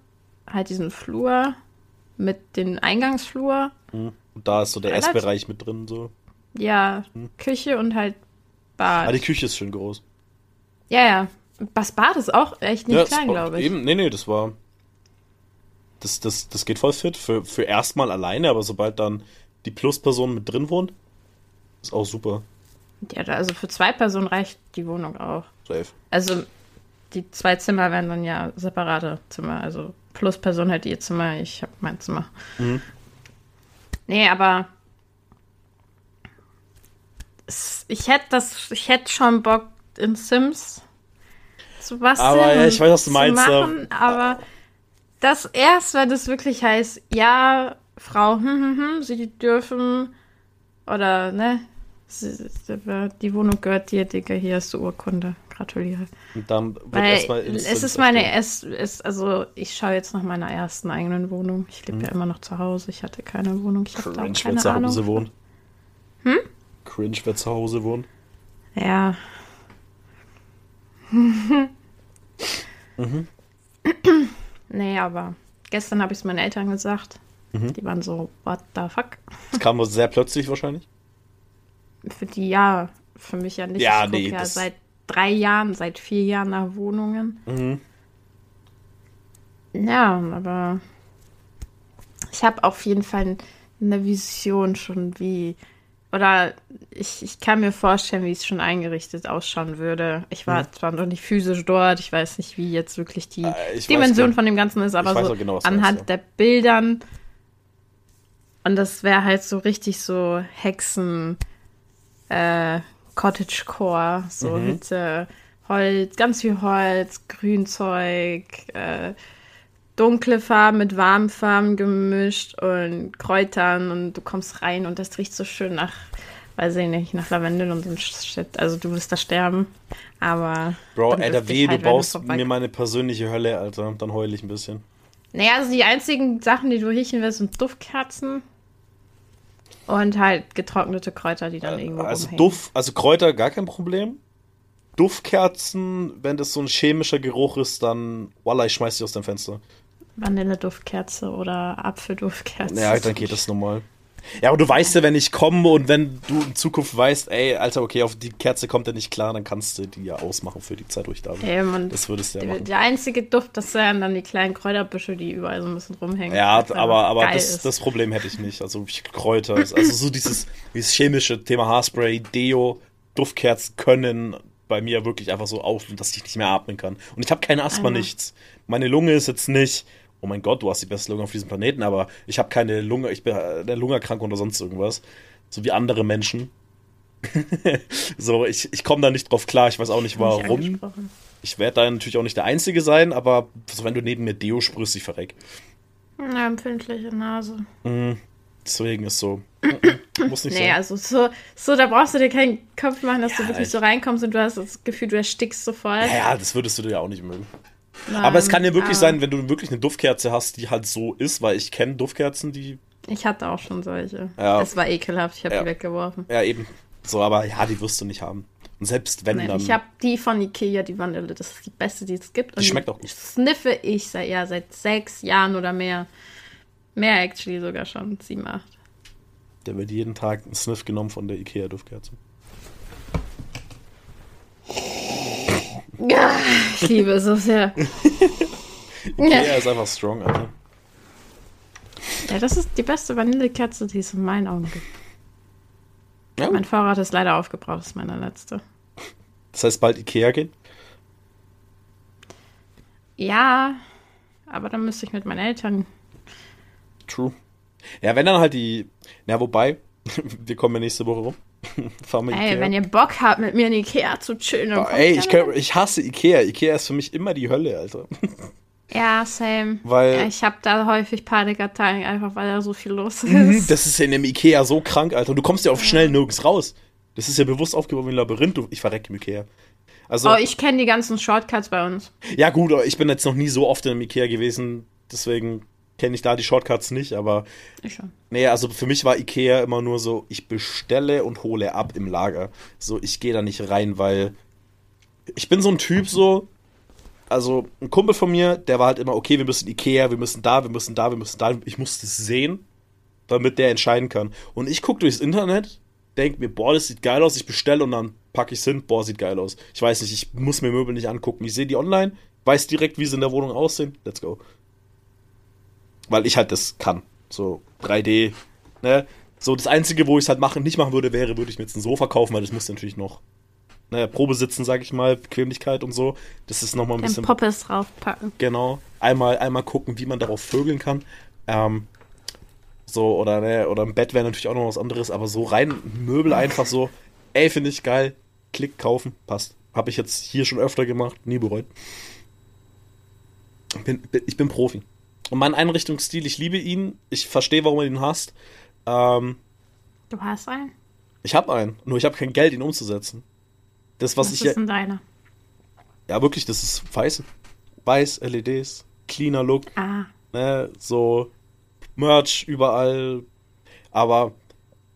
Speaker 2: halt diesen Flur mit den Eingangsflur.
Speaker 1: Mhm. Und da ist so der Essbereich mit drin, so.
Speaker 2: Ja,
Speaker 1: Mhm.
Speaker 2: Küche und halt Bad.
Speaker 1: Ah, die Küche ist schön groß.
Speaker 2: Ja, ja. Das Bad ist auch echt nicht
Speaker 1: ja,
Speaker 2: klein, glaube ich.
Speaker 1: Eben, nee, nee, das war. Das, das, das geht voll fit für, für erstmal alleine, aber sobald dann die Plusperson mit drin wohnt, ist auch super.
Speaker 2: Ja, also für zwei Personen reicht die Wohnung auch.
Speaker 1: Safe.
Speaker 2: Also die zwei Zimmer wären dann ja separate Zimmer. Also plus Person hat ihr Zimmer, ich habe mein Zimmer.
Speaker 1: Mhm.
Speaker 2: Nee, aber es, ich hätte das, ich hätte schon Bock in Sims zu basteln.
Speaker 1: Aber ja, ich weiß, was du
Speaker 2: zu
Speaker 1: meinst.
Speaker 2: Machen, aber das erst, wenn das wirklich heißt, ja, Frau, hm, hm, hm, sie dürfen oder ne, sie, die Wohnung gehört dir, Digga, hier hast du Urkunde. Gratuliere.
Speaker 1: Und dann wird
Speaker 2: Weil
Speaker 1: erstmal
Speaker 2: es ist meine es ist also ich schaue jetzt nach meiner ersten eigenen Wohnung. Ich lebe ja immer noch zu Hause. Ich hatte keine Wohnung. Ich
Speaker 1: Cringe, wer
Speaker 2: keine
Speaker 1: zu
Speaker 2: Ahnung.
Speaker 1: Hause wohnt. Hm? Cringe, wer zu Hause wohnt.
Speaker 2: Ja.
Speaker 1: Mhm.
Speaker 2: nee, aber gestern habe ich es meinen Eltern gesagt.
Speaker 1: Mhm.
Speaker 2: Die waren so, what the fuck?
Speaker 1: Das kam wohl sehr plötzlich wahrscheinlich.
Speaker 2: Für die ja, für mich ja nicht.
Speaker 1: Ja,
Speaker 2: ich
Speaker 1: nee,
Speaker 2: ja seit drei Jahren, seit vier Jahren nach Wohnungen.
Speaker 1: Mhm.
Speaker 2: Ja, aber ich habe auf jeden Fall eine Vision schon, wie. Oder ich, ich kann mir vorstellen, wie es schon eingerichtet ausschauen würde. Ich war zwar noch nicht physisch dort, ich weiß nicht, wie jetzt wirklich die
Speaker 1: Äh, ich weiß
Speaker 2: Dimension
Speaker 1: genau-
Speaker 2: von dem Ganzen ist, aber so
Speaker 1: genau,
Speaker 2: anhand
Speaker 1: meinst, ja.
Speaker 2: der Bildern. Und das wäre halt so richtig so Hexen, äh, Cottagecore, so
Speaker 1: Mhm.
Speaker 2: Hütte, Holz, ganz viel Holz, Grünzeug, äh, dunkle Farben mit warmen Farben gemischt und Kräutern und du kommst rein und das riecht so schön nach, weiß ich nicht, nach Lavendel und so ein Shit. Also du wirst da sterben, aber...
Speaker 1: Bro, Alter, weh,
Speaker 2: dich
Speaker 1: du
Speaker 2: halt, wenn
Speaker 1: baust mir meine persönliche Hölle, Alter. Dann heul ich ein bisschen.
Speaker 2: Naja, also die einzigen Sachen, die du riechen wirst, sind Duftkerzen. Und halt getrocknete Kräuter, die dann irgendwo
Speaker 1: Also
Speaker 2: rumhängen.
Speaker 1: Duft, also Kräuter gar kein Problem. Duftkerzen, wenn das so ein chemischer Geruch ist, dann, voila, ich schmeiß die aus dem Fenster.
Speaker 2: Vanilleduftkerze oder Apfelduftkerze.
Speaker 1: Ja, dann geht das normal. Ja, aber du weißt ja, wenn ich komme und wenn du in Zukunft weißt, ey, Alter, okay, auf die Kerze kommt er nicht klar, dann kannst du die ja ausmachen für die Zeit, wo ich da bin.
Speaker 2: Eben,
Speaker 1: Das würdest du ja
Speaker 2: der,
Speaker 1: machen.
Speaker 2: der einzige Duft, das wären dann die kleinen Kräuterbüsche, die überall so ein bisschen rumhängen.
Speaker 1: Ja, aber, aber das, das Problem hätte ich nicht. Also ich- Kräuter, also so dieses, dieses chemische Thema Haarspray, Deo, Duftkerzen können bei mir wirklich einfach so auf, dass ich nicht mehr atmen kann. Und ich habe keine Asthma,
Speaker 2: Einmal.
Speaker 1: nichts. Meine Lunge ist jetzt nicht, oh mein Gott, du hast die beste Lunge auf diesem Planeten, aber ich habe keine Lunge, ich bin äh, der Lungenkrank oder sonst irgendwas. So wie andere Menschen. so, ich, ich komme da nicht drauf klar, ich weiß auch nicht warum. Ich werde da natürlich auch nicht der Einzige sein, aber so, wenn du neben mir Deo sprühst, ich verreck.
Speaker 2: Eine empfindliche Nase.
Speaker 1: Mhm. Deswegen ist so. Muss nicht
Speaker 2: Nee,
Speaker 1: sein.
Speaker 2: also so, so, da brauchst du dir keinen Kopf machen, dass
Speaker 1: Ja,
Speaker 2: du wirklich
Speaker 1: ich-
Speaker 2: so reinkommst und du hast das Gefühl, du erstickst sofort.
Speaker 1: Ja, ja, das würdest du dir ja auch nicht mögen.
Speaker 2: Nein,
Speaker 1: Aber es kann ja wirklich
Speaker 2: aber
Speaker 1: sein, wenn du wirklich eine Duftkerze hast, die halt so ist, weil ich kenne Duftkerzen, die.
Speaker 2: Ich hatte auch schon solche.
Speaker 1: Ja.
Speaker 2: Es war ekelhaft, ich habe
Speaker 1: Ja.
Speaker 2: die weggeworfen.
Speaker 1: Ja, eben. So, aber ja, die wirst du nicht haben. Und selbst wenn
Speaker 2: Nein,
Speaker 1: dann.
Speaker 2: ich habe die von Ikea, die Vanille. Das ist die beste, die es gibt. Und
Speaker 1: Die schmeckt auch gut.
Speaker 2: Sniffe ich seit, ja, seit sechs Jahren oder mehr. Mehr actually sogar schon. Sieben, acht.
Speaker 1: Der wird jeden Tag einen Sniff genommen von der Ikea-Duftkerze.
Speaker 2: Ja, ich liebe es so sehr.
Speaker 1: Ikea ist einfach strong, Alter.
Speaker 2: Ja, das ist die beste Vanillekerze, die es in meinen Augen gibt.
Speaker 1: Ja,
Speaker 2: Mein Vorrat ist leider aufgebraucht, das ist meine letzte.
Speaker 1: das heißt bald Ikea gehen.
Speaker 2: Ja, aber dann müsste ich mit meinen Eltern.
Speaker 1: True. Ja, wenn dann halt die. Ja, wobei, wir kommen ja nächste Woche rum.
Speaker 2: Ey,
Speaker 1: Ikea.
Speaker 2: wenn ihr Bock habt, mit mir in Ikea zu chillen.
Speaker 1: Oh,
Speaker 2: kommt
Speaker 1: ey, ich, kann, ich hasse Ikea. Ikea ist für mich immer die Hölle, Alter.
Speaker 2: Ja, same.
Speaker 1: Weil-
Speaker 2: Ja, ich habe da häufig Panikattacken, einfach weil da so viel los
Speaker 1: Mhm,
Speaker 2: ist.
Speaker 1: Das ist ja in dem Ikea so krank, Alter. Und du kommst ja auf schnell nirgends raus. Das ist ja bewusst aufgebaut wie ein Labyrinth. Ich verrecke im Ikea. Also,
Speaker 2: Oh, ich kenne die ganzen Shortcuts bei uns.
Speaker 1: ja gut, aber ich bin jetzt noch nie so oft in einem Ikea gewesen. Deswegen kenne ich da die Shortcuts nicht. Aber
Speaker 2: Ich schon.
Speaker 1: nee, also für mich war Ikea immer nur so, ich bestelle und hole ab im Lager. So, ich gehe da nicht rein, weil ich bin so ein Typ so, also ein Kumpel von mir, der war halt immer, okay, wir müssen Ikea, wir müssen da, wir müssen da, wir müssen da. Ich musste es sehen, damit der entscheiden kann. Und ich gucke durchs Internet, denke mir, boah, das sieht geil aus, ich bestelle und dann packe ich es hin, boah, sieht geil aus. Ich weiß nicht, ich muss mir Möbel nicht angucken. Ich sehe die online, weiß direkt, wie sie in der Wohnung aussehen, let's go. Weil ich halt das kann. So 3D, ne? So das Einzige, wo ich es halt machen, nicht machen würde, wäre, würde ich mir jetzt ein Sofa kaufen, weil das muss natürlich noch ne, Probe sitzen, sag ich mal, Bequemlichkeit und so. Das ist nochmal ein
Speaker 2: Den
Speaker 1: bisschen
Speaker 2: Poppes draufpacken.
Speaker 1: Genau. Einmal, einmal gucken, wie man darauf vögeln kann. Ähm, so, oder, ne, oder im Bett wäre natürlich auch noch was anderes, aber so rein Möbel einfach so, ey, finde ich geil, klick, kaufen, passt. Habe ich jetzt hier schon öfter gemacht, nie bereut. Bin, bin, ich bin Profi. Und mein Einrichtungsstil, ich liebe ihn, ich verstehe, warum er ihn hasst. Ähm,
Speaker 2: Du hast einen?
Speaker 1: ich habe einen, nur ich habe kein Geld, ihn umzusetzen. Das, was
Speaker 2: Was
Speaker 1: ich
Speaker 2: ist
Speaker 1: ja,
Speaker 2: denn deiner?
Speaker 1: ja wirklich, das ist weiß. Weiß, LEDs, cleaner Look,
Speaker 2: Ah,
Speaker 1: ne, so Merch überall. Aber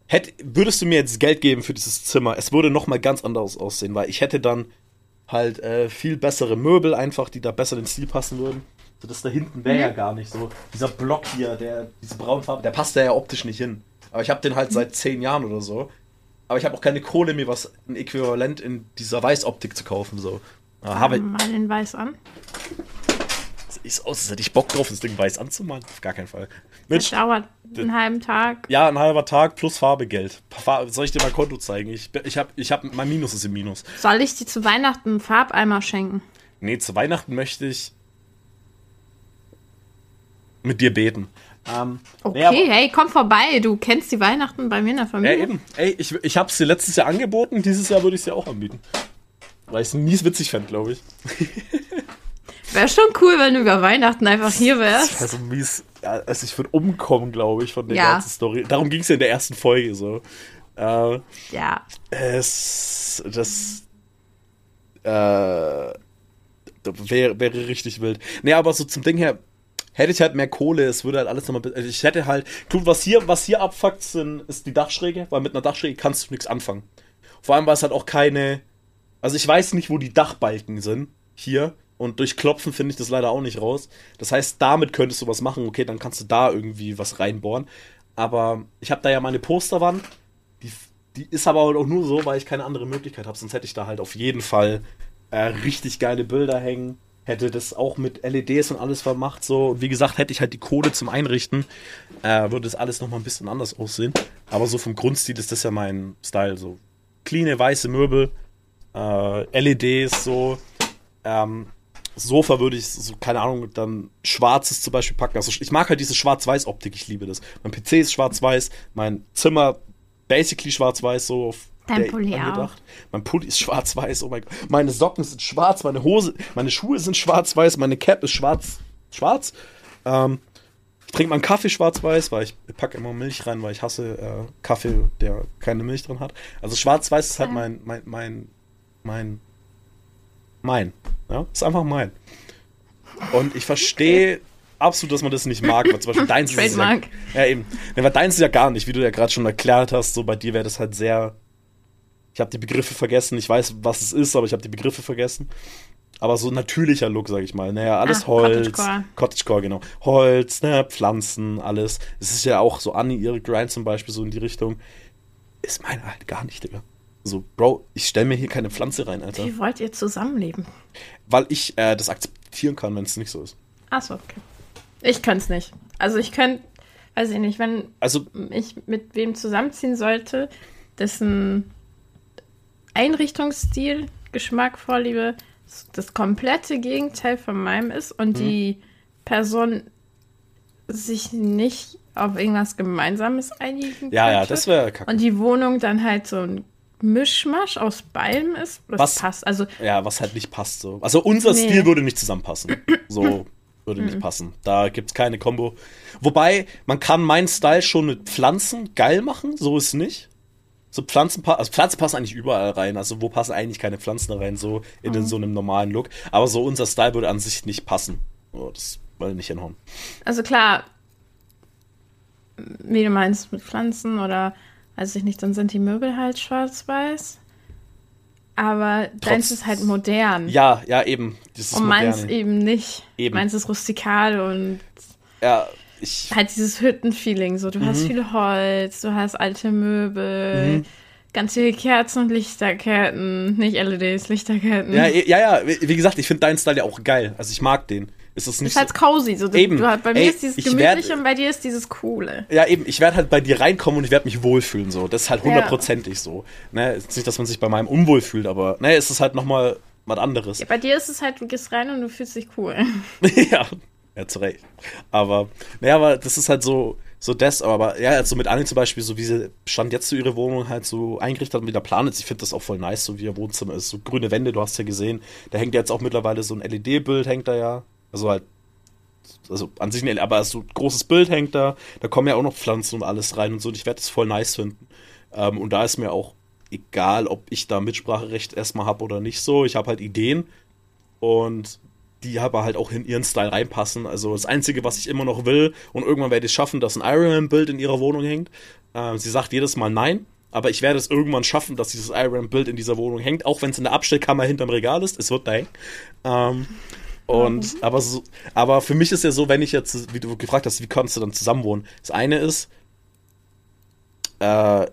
Speaker 1: hätt, würdest du mir jetzt Geld geben für dieses Zimmer, es würde noch mal ganz anders aussehen, weil ich hätte dann halt äh, viel bessere Möbel einfach, die da besser in den Stil passen würden. So das da hinten wäre ja gar nicht so. Dieser Block hier, der diese Braunfarbe, der passt da ja optisch nicht hin. Aber ich habe den halt seit zehn Jahren oder so. Aber ich habe auch keine Kohle, mir was ein Äquivalent in dieser Weißoptik zu kaufen. So. Aber habe,
Speaker 2: mal den Weiß an.
Speaker 1: Sieht aus, als hätte ich Bock drauf, das Ding weiß anzumalen. Auf gar keinen Fall.
Speaker 2: Das
Speaker 1: Mensch,
Speaker 2: dauert einen halben Tag.
Speaker 1: ja, ein halber Tag plus Farbe, Geld. Fa- Soll ich dir mein Konto zeigen? Ich, ich hab, ich hab, mein Minus ist im Minus.
Speaker 2: Soll ich dir zu Weihnachten einen Farbeimer schenken?
Speaker 1: Nee, zu Weihnachten möchte ich mit dir beten. Ähm,
Speaker 2: Okay,
Speaker 1: aber-
Speaker 2: hey, komm vorbei. Du kennst die Weihnachten bei mir in der
Speaker 1: Ja,
Speaker 2: Familie.
Speaker 1: eben. Ey, ich, ich hab's dir letztes Jahr angeboten, dieses Jahr würde ich es dir auch anbieten. Weil ich es mies witzig fände, glaube ich.
Speaker 2: Wäre schon cool, wenn du über Weihnachten einfach hier wärst.
Speaker 1: Also mies. Ja, also ich würde umkommen, glaube ich, von der
Speaker 2: Ja.
Speaker 1: ganzen Story. Darum ging es ja in der ersten Folge so. Äh,
Speaker 2: Ja.
Speaker 1: Es, das, äh, wäre, wäre richtig wild. Nee, aber so zum Ding her, hätte ich halt mehr Kohle, es würde halt alles nochmal. Also ich hätte halt. Gut, was hier, was hier abfuckt, sind, ist die Dachschräge, weil mit einer Dachschräge kannst du nichts anfangen. Vor allem, weil es halt auch keine. Also ich weiß nicht, wo die Dachbalken sind. Hier. Und durch Klopfen finde ich das leider auch nicht raus. Das heißt, damit könntest du was machen. Okay, dann kannst du da irgendwie was reinbohren. Aber ich habe da ja meine Posterwand. Die, die ist aber auch nur so, weil ich keine andere Möglichkeit habe. Sonst hätte ich da halt auf jeden Fall äh, richtig geile Bilder hängen. Hätte das auch mit LEDs und alles vermacht. So, wie gesagt, hätte ich halt die Kohle zum Einrichten, äh, würde das alles nochmal ein bisschen anders aussehen. Aber so vom Grundstil ist das ja mein Style. So cleane weiße Möbel, äh, LEDs, so. Ähm, Sofa würde ich, so, keine Ahnung, dann schwarzes zum Beispiel packen. Also ich mag halt diese Schwarz-Weiß-Optik, ich liebe das. Mein PC ist schwarz-weiß, mein Zimmer basically schwarz-weiß, so auf
Speaker 2: Dein Pulli
Speaker 1: angedacht. Mein Pulli ist schwarz-weiß, oh mein Gott. Meine Socken sind schwarz, meine Hose, meine Schuhe sind schwarz-weiß, meine Cap ist schwarz, schwarz. Ähm, ich trinke meinen Kaffee schwarz-weiß, weil ich packe immer Milch rein, weil ich hasse äh, Kaffee, der keine Milch drin hat. Also schwarz-weiß ist halt mein, mein, mein, mein, mein. Ja, ist einfach mein. Und ich verstehe absolut, dass man das nicht mag, weil zum Beispiel deins ist ja, ja eben. Ja, weil deins ist ja gar nicht, wie du ja gerade schon erklärt hast, so bei dir wäre das halt sehr. Ich habe die Begriffe vergessen, ich weiß, was es ist, aber ich habe die Begriffe vergessen. Aber so natürlicher Look, sag ich mal. Naja, alles
Speaker 2: Ah,
Speaker 1: Holz.
Speaker 2: Cottagecore.
Speaker 1: Cottagecore, genau. Holz, ne, Pflanzen, alles. Es ist ja auch so Annie, ihre Grind zum Beispiel, so in die Richtung. Ist meine halt gar nicht, Digga. So, Bro, ich stelle mir hier keine Pflanze rein, Alter.
Speaker 2: Wie wollt ihr zusammenleben?
Speaker 1: Weil ich äh, das akzeptieren kann, wenn es nicht so ist.
Speaker 2: Achso, okay. Ich könnte es nicht. Also ich könnte, weiß ich nicht, wenn
Speaker 1: Also,
Speaker 2: ich mit wem zusammenziehen sollte, dessen Einrichtungsstil, Geschmack, Vorliebe das komplette Gegenteil von meinem ist
Speaker 1: Mhm.
Speaker 2: und die Person sich nicht auf irgendwas Gemeinsames einigen
Speaker 1: ja, ja,
Speaker 2: könnte
Speaker 1: das wäre kacke.
Speaker 2: und die Wohnung dann halt so ein Mischmasch aus beidem ist, das
Speaker 1: Was?
Speaker 2: passt. Also
Speaker 1: Ja, was halt nicht passt so. Also unser
Speaker 2: Nee.
Speaker 1: Stil würde nicht zusammenpassen. So würde nicht passen. Da gibt's keine Combo. Wobei, man kann meinen Style schon mit Pflanzen geil machen, so ist nicht. So Pflanzen, also Pflanzen passen eigentlich überall rein. Also wo passen eigentlich keine Pflanzen rein, so in den, so einem normalen Look. Aber so unser Style würde an sich nicht passen. So, das würde nicht hinhauen.
Speaker 2: Also klar, wie du meinst, mit Pflanzen oder weiß ich nicht, dann sind die Möbel halt schwarz-weiß. Aber deins ist halt modern.
Speaker 1: Ja, ja, eben.
Speaker 2: Und meins eben nicht.
Speaker 1: Eben.
Speaker 2: Meins ist rustikal und
Speaker 1: Ja, ich.
Speaker 2: halt dieses Hüttenfeeling. So, du hast
Speaker 1: Mhm.
Speaker 2: viel Holz, du hast alte Möbel, ganz viele Kerzen und Lichterketten. Nicht LEDs, Lichterketten.
Speaker 1: Ja, ja, ja, wie gesagt, ich finde deinen Style ja auch geil. Also ich mag den. Ist das nicht
Speaker 2: ist halt cozy. So, du,
Speaker 1: Eben.
Speaker 2: Du, bei mir
Speaker 1: Ey,
Speaker 2: ist dieses
Speaker 1: ich
Speaker 2: gemütliche
Speaker 1: werd-
Speaker 2: und bei dir ist dieses coole.
Speaker 1: Ja, eben, ich werde halt bei dir reinkommen und ich werde mich wohlfühlen, so. Das ist halt
Speaker 2: Ja.
Speaker 1: hundertprozentig so. Ne, ist nicht, dass man sich bei meinem unwohl fühlt, aber, ne, es ist halt nochmal was anderes.
Speaker 2: Ja, bei dir ist es halt, du gehst rein und du fühlst dich cool.
Speaker 1: ja, ja, zu Recht. Aber, naja, aber das ist halt so, so das, aber ja, also mit Anni zum Beispiel, so wie sie stand jetzt so ihre Wohnung halt so eingerichtet hat und wieder planet, ich finde das auch voll nice, so wie ihr Wohnzimmer ist. So grüne Wände, du hast ja gesehen, da hängt ja jetzt auch mittlerweile so ein LED-Bild, hängt da ja. Also halt, also an sich, ein, aber so ein großes Bild hängt da, da kommen ja auch noch Pflanzen und alles rein und so, und ich werde das voll nice finden. Ähm, und da ist mir auch egal, ob ich da Mitspracherecht erstmal habe oder nicht so. Ich habe halt Ideen und die aber halt auch in ihren Style reinpassen. Also das Einzige, was ich immer noch will, und irgendwann werde ich es schaffen, dass ein Iron Man-Bild in ihrer Wohnung hängt. Ähm, sie sagt jedes Mal nein, aber ich werde es irgendwann schaffen, dass dieses Iron Man-Bild in dieser Wohnung hängt, auch wenn es in der Abstellkammer hinterm Regal ist. Es wird da hängen. Ähm, und aber so, aber für mich ist ja so, wenn ich jetzt, wie du gefragt hast, wie kannst du dann zusammen wohnen? Das eine ist, äh,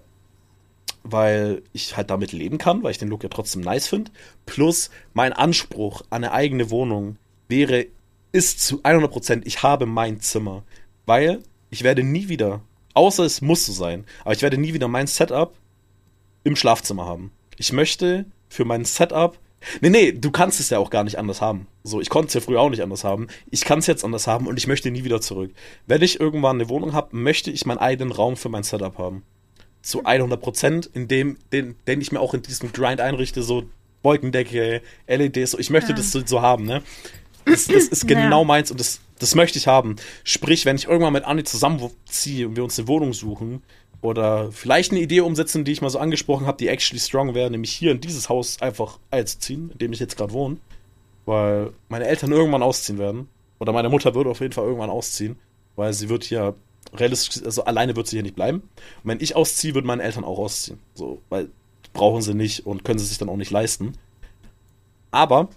Speaker 1: weil ich halt damit leben kann, weil ich den Look ja trotzdem nice finde. Plus mein Anspruch an eine eigene Wohnung wäre, ist zu 100%, ich habe mein Zimmer. Weil ich werde nie wieder, außer es muss so sein, aber ich werde nie wieder mein Setup im Schlafzimmer haben. Ich möchte für mein Setup. Nee, nee, du kannst es ja auch gar nicht anders haben. So, ich konnte es ja früher auch nicht anders haben. Ich kann es jetzt anders haben und ich möchte nie wieder zurück. Wenn ich irgendwann eine Wohnung habe, möchte ich meinen eigenen Raum für mein Setup haben zu 100 Prozent, in dem, den, den ich mir auch in diesem Grind einrichte, so Wolkendecke, LEDs, so. ich möchte
Speaker 2: Ja.
Speaker 1: das so, so haben, ne? Das, das ist genau
Speaker 2: Ja.
Speaker 1: meins und das, das möchte ich haben. Sprich, wenn ich irgendwann mit Anni zusammenziehe und wir uns eine Wohnung suchen oder vielleicht eine Idee umsetzen, die ich mal so angesprochen habe, die actually strong wäre, nämlich hier in dieses Haus einfach einzuziehen, in dem ich jetzt gerade wohne, weil meine Eltern irgendwann ausziehen werden Oder meine Mutter würde auf jeden Fall irgendwann ausziehen, weil sie wird hier realistisch, also alleine wird sie hier nicht bleiben. Und wenn ich ausziehe, würden meine Eltern auch ausziehen. So, weil brauchen sie nicht und können sie sich dann auch nicht leisten. Aber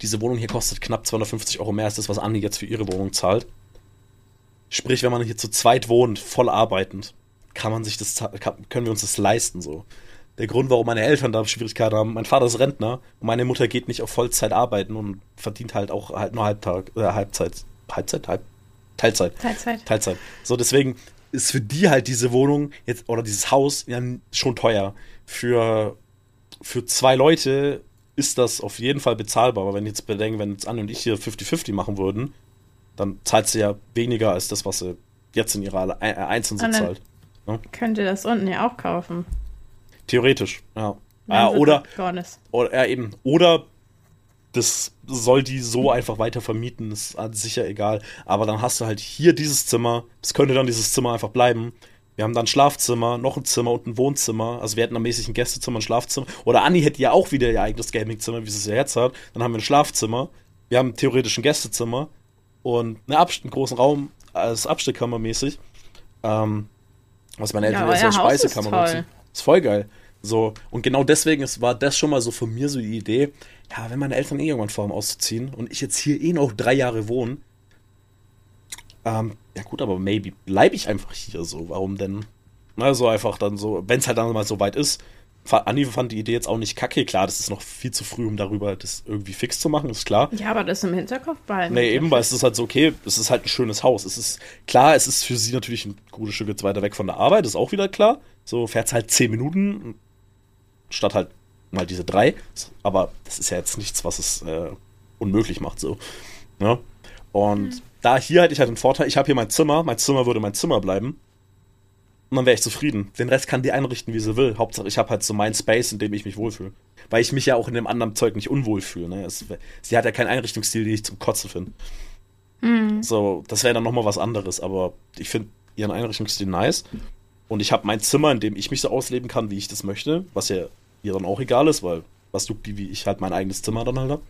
Speaker 1: diese Wohnung hier kostet knapp 250 Euro mehr als das, was Anni jetzt für ihre Wohnung zahlt. Sprich, wenn man hier zu zweit wohnt, voll arbeitend, kann man sich das, können wir uns das leisten so. Der Grund, warum meine Eltern da Schwierigkeiten haben, mein Vater ist Rentner und meine Mutter geht nicht auf Vollzeit arbeiten und verdient halt auch halt nur Halbtag, äh, Halbzeit, Halbzeit, Halb, Teilzeit.
Speaker 2: Teilzeit.
Speaker 1: Teilzeit. So, deswegen ist für die halt diese Wohnung jetzt oder dieses Haus ja schon teuer. Für, für zwei Leute ist das auf jeden Fall bezahlbar. Aber wenn jetzt bedenken, wenn jetzt Anne und ich hier 50-50 machen würden, dann zahlt sie ja weniger als das, was sie jetzt in ihrer äh, Einzelnen so
Speaker 2: Anne.
Speaker 1: zahlt.
Speaker 2: Könnt ihr das unten ja auch kaufen.
Speaker 1: Theoretisch, ja. Ja
Speaker 2: sie
Speaker 1: oder, oder, ja, eben. Oder das soll die so einfach weiter vermieten, ist an sicher egal. Aber dann hast du halt hier dieses Zimmer, das könnte dann dieses Zimmer einfach bleiben. Wir haben dann ein Schlafzimmer, noch ein Zimmer und ein Wohnzimmer. Also wir hätten am mäßig ein Gästezimmer, ein Schlafzimmer. Oder Anni hätte ja auch wieder ihr eigenes Gamingzimmer, wie sie es ja jetzt hat. Dann haben wir ein Schlafzimmer. Wir haben theoretisch ein Gästezimmer und eine einen großen Raum als Abstellkammer mäßig. Ähm, was meine Eltern
Speaker 2: Ja,
Speaker 1: als Speisekammer nutzen. Ist voll geil. So, und genau deswegen ist, war das schon mal so von mir so die Idee, ja, wenn meine Eltern eh irgendwann vorhaben auszuziehen und ich jetzt hier eh noch drei Jahre wohne, ähm, ja gut, aber maybe bleibe ich einfach hier so. Warum denn? Also einfach dann so, wenn es halt dann mal so weit ist. Anni fand die Idee jetzt auch nicht kacke. Klar, das ist noch viel zu früh, um darüber das irgendwie fix zu machen, ist klar.
Speaker 2: Ja, aber das im Hinterkopf behalten.
Speaker 1: Nee, eben, weil es ist halt so, okay, es ist halt ein schönes Haus. Es ist klar, es ist für sie natürlich ein gutes Stück jetzt weiter weg von der Arbeit, ist auch wieder klar. So fährt halt zehn Minuten statt halt mal diese drei. Aber das ist ja jetzt nichts, was es äh, unmöglich macht, so. Ja? Und da hier hätte ich halt den Vorteil, ich habe hier mein Zimmer, mein Zimmer würde mein Zimmer bleiben. Und dann wäre ich zufrieden. Den Rest kann die einrichten, wie sie will. Hauptsache, ich habe halt so mein Space, in dem ich mich wohlfühle. Weil ich mich ja auch in dem anderen Zeug nicht unwohl fühle. Ne? Es, sie hat ja keinen Einrichtungsstil, den ich zum Kotzen finde. So, das wäre dann nochmal was anderes. Aber ich finde ihren Einrichtungsstil nice. Und ich habe mein Zimmer, in dem ich mich so ausleben kann, wie ich das möchte. Was ja ihr dann auch egal ist, weil was juckt die, wie ich halt mein eigenes Zimmer dann halt habe.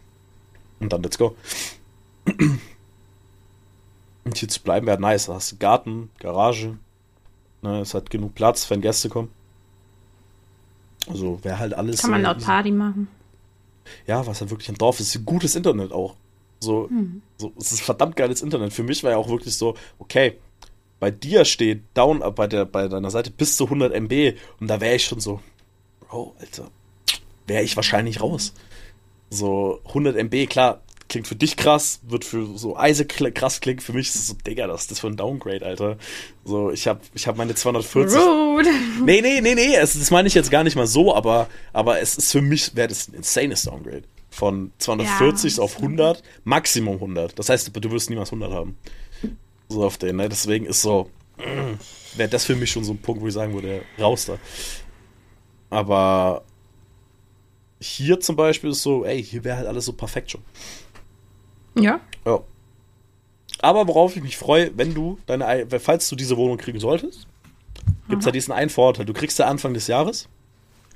Speaker 1: Und dann let's go. Und hier zu bleiben wäre nice. Da hast du Garten, Garage. Ne, es hat genug Platz, wenn Gäste kommen. Also wäre halt alles.
Speaker 2: Kann man laut Party machen.
Speaker 1: ja, was ja wirklich ein Dorf ist, gutes Internet auch. So, so, es ist verdammt geiles Internet. Für mich war ja auch wirklich so, okay, bei dir steht down, äh, bei, der, bei deiner Seite bis zu 100 MB und da wäre ich schon so, Bro, Alter, wäre ich wahrscheinlich raus. So, 100 MB, klar, klingt für dich krass, wird für so Isaac krass klingen, für mich ist es so, Digga, das ist das für ein Downgrade, Alter. So, ich habe ich hab meine 240.
Speaker 2: Rude.
Speaker 1: Nee, nee, nee, nee, es, das meine ich jetzt gar nicht mal so, aber, aber es ist für mich, wäre das ein insanes Downgrade. Von 240
Speaker 2: Ja.
Speaker 1: auf 100, Maximum 100. Das heißt, du wirst niemals 100 haben. So auf den, ne? Deswegen ist so, wäre das für mich schon so ein Punkt, wo ich sagen würde, raus da. Aber hier zum Beispiel ist so, ey, hier wäre halt alles so perfekt schon.
Speaker 2: Ja.
Speaker 1: Ja. Aber worauf ich mich freue, wenn du deine, Ei- falls du diese Wohnung kriegen solltest, gibt es ja diesen einen Vorteil. Du kriegst ja Anfang des Jahres.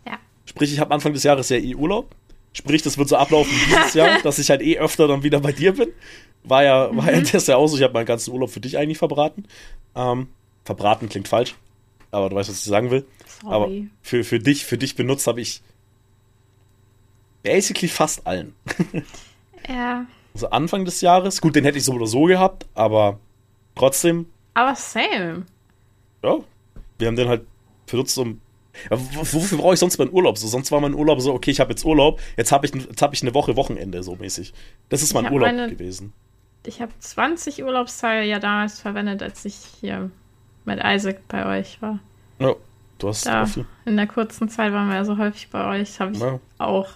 Speaker 2: Ja.
Speaker 1: Sprich, ich habe Anfang des Jahres ja eh Urlaub. Sprich, das wird so ablaufen wie dieses Jahr, dass ich halt eh öfter dann wieder bei dir bin. War ja, war ja das ja auch so, ich habe meinen ganzen Urlaub für dich eigentlich verbraten. Ähm, verbraten klingt falsch, aber du weißt, was ich sagen will. Aber
Speaker 2: Sorry.
Speaker 1: für, für dich, für dich benutzt habe ich basically fast allen.
Speaker 2: Ja.
Speaker 1: Also Anfang des Jahres, gut, den hätte ich so oder so gehabt, aber trotzdem,
Speaker 2: Aber same.
Speaker 1: ja, wir haben den halt benutzt, um. Ja, wofür brauche ich sonst meinen Urlaub? So, sonst war mein Urlaub so, okay, ich habe jetzt Urlaub, jetzt habe ich, jetzt hab ich eine Woche Wochenende, so mäßig. Das ist mein Urlaub
Speaker 2: meine-
Speaker 1: gewesen.
Speaker 2: Ich habe 20 Urlaubstage ja damals verwendet, als ich hier mit Isaac bei euch war.
Speaker 1: Ja, du hast
Speaker 2: Da
Speaker 1: viel.
Speaker 2: in der kurzen Zeit waren wir ja so häufig bei euch, habe ich
Speaker 1: Ja.
Speaker 2: auch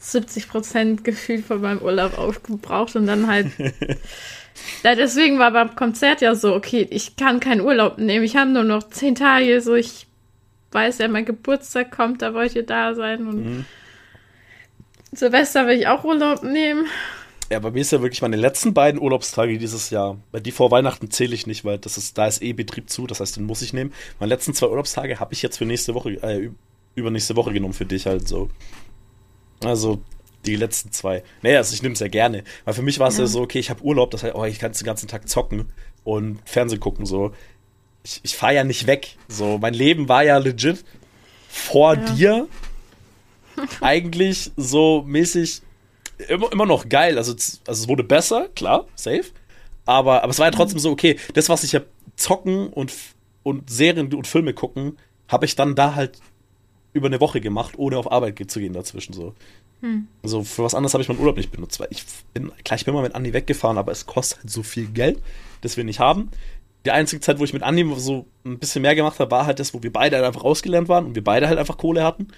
Speaker 2: 70% gefühlt von meinem Urlaub aufgebraucht und dann halt. ja, deswegen war beim Konzert ja so, okay, ich kann keinen Urlaub nehmen, ich habe nur noch 10 Tage, so ich weiß ja, mein Geburtstag kommt, da wollt ihr da sein und
Speaker 1: Mhm.
Speaker 2: Silvester will ich auch Urlaub nehmen.
Speaker 1: Ja, bei mir ist ja wirklich meine letzten beiden Urlaubstage dieses Jahr. Weil die vor Weihnachten zähle ich nicht, weil das ist, da ist eh Betrieb zu, das heißt, den muss ich nehmen. Meine letzten zwei Urlaubstage habe ich jetzt für nächste Woche, äh, übernächste Woche genommen für dich halt so. Also, Die letzten zwei. Naja, also ich nehme es ja gerne. Weil für mich war es ja. ja so, okay, ich habe Urlaub, das heißt, oh, ich kann den ganzen Tag zocken und Fernsehen gucken, so. Ich, ich fahre ja nicht weg. So, mein Leben war ja legit vor ja. dir. Eigentlich so mäßig immer, immer noch geil. Also, also es wurde besser, klar, safe. Aber, aber es war ja trotzdem so, okay, das, was ich ja zocken und, und Serien und Filme gucken, habe ich dann da halt über eine Woche gemacht, ohne auf Arbeit zu gehen dazwischen so. Hm. Also für was anderes habe ich meinen Urlaub nicht benutzt, weil ich bin, klar, ich bin mal mit Andi weggefahren, aber es kostet halt so viel Geld, das wir nicht haben. Die einzige Zeit, wo ich mit Andi so ein bisschen mehr gemacht habe, war halt das, wo wir beide halt einfach ausgelernt waren und wir beide halt einfach Kohle hatten.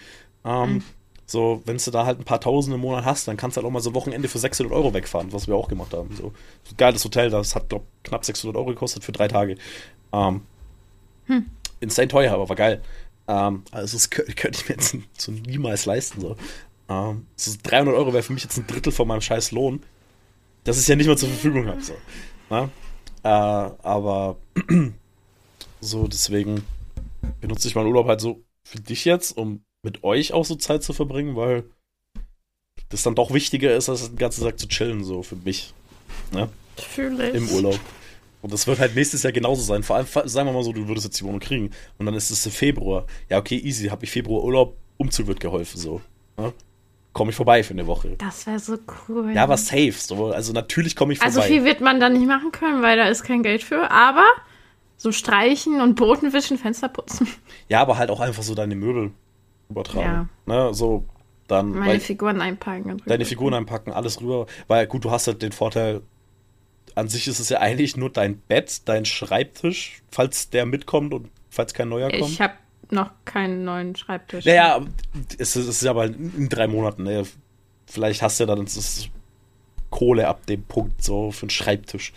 Speaker 1: Ähm, hm. So, wenn du da halt ein paar Tausend im Monat hast, dann kannst du halt auch mal so Wochenende für 600 Euro wegfahren, was wir auch gemacht haben. So, geiles Hotel, das hat, glaub, knapp 600 Euro gekostet für drei Tage. Ähm, hm. Insane teuer, aber war geil. Ähm, also, das könnte, könnte ich mir jetzt so niemals leisten. So. Ähm, so 300 Euro wäre für mich jetzt ein Drittel von meinem scheiß Lohn, das ich ja nicht mehr zur Verfügung habe. So. Ne? Äh, aber so, deswegen benutze ich meinen Urlaub halt so für dich jetzt, um mit euch auch so Zeit zu verbringen, weil das dann doch wichtiger ist, als den ganzen Tag zu chillen, so für mich. Ne?
Speaker 2: Fühle ich.
Speaker 1: Im Urlaub. Und das wird halt nächstes Jahr genauso sein. Vor allem, sagen wir mal so, du würdest jetzt die Wohnung kriegen. Und dann ist es Februar. Ja, okay, easy. Habe ich Februar Urlaub, Umzug wird geholfen, so. Ne? Komme ich vorbei für eine Woche.
Speaker 2: Das wäre so cool.
Speaker 1: Ja, aber safe. So. Also natürlich komme ich
Speaker 2: also
Speaker 1: vorbei.
Speaker 2: Also viel wird man dann nicht machen können, weil da ist kein Geld für. Aber so streichen und Boden wischen, Fenster putzen.
Speaker 1: Ja, aber halt auch einfach so deine Möbel übertragen. Ja. Ne? So, dann.
Speaker 2: Meine weil, Figuren einpacken.
Speaker 1: deine Figuren einpacken, alles rüber. Weil gut, du hast halt den Vorteil, an sich ist es ja eigentlich nur dein Bett, dein Schreibtisch, falls der mitkommt und falls kein neuer kommt.
Speaker 2: Ich habe noch keinen neuen Schreibtisch.
Speaker 1: Naja, es ist, es ist aber in drei Monaten. Ne? Vielleicht hast du ja dann das Kohle ab dem Punkt so für einen Schreibtisch.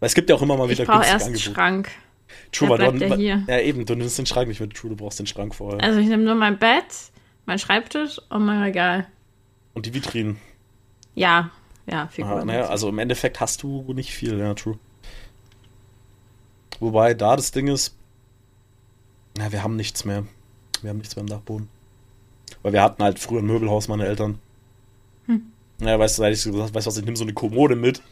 Speaker 1: Weil es gibt ja auch immer mal wieder
Speaker 2: ich günstige erst Angebote. Schrank.
Speaker 1: True, weil du, ja, hier. ja eben, du nimmst den Schrank nicht mit True, du brauchst den Schrank vorher.
Speaker 2: Also ich nehme nur mein Bett, mein Schreibtisch und mein Regal.
Speaker 1: Und die Vitrinen.
Speaker 2: Ja, ja, Figuren.
Speaker 1: Aha, naja, also im Endeffekt hast du nicht viel, ja, True. Wobei da das Ding ist, ja, wir haben nichts mehr. Wir haben nichts mehr im Dachboden. Weil wir hatten halt früher ein Möbelhaus, meine Eltern. Hm. Ja, weißt du, da hätte ich gesagt, weißt du was, ich nehme so eine Kommode mit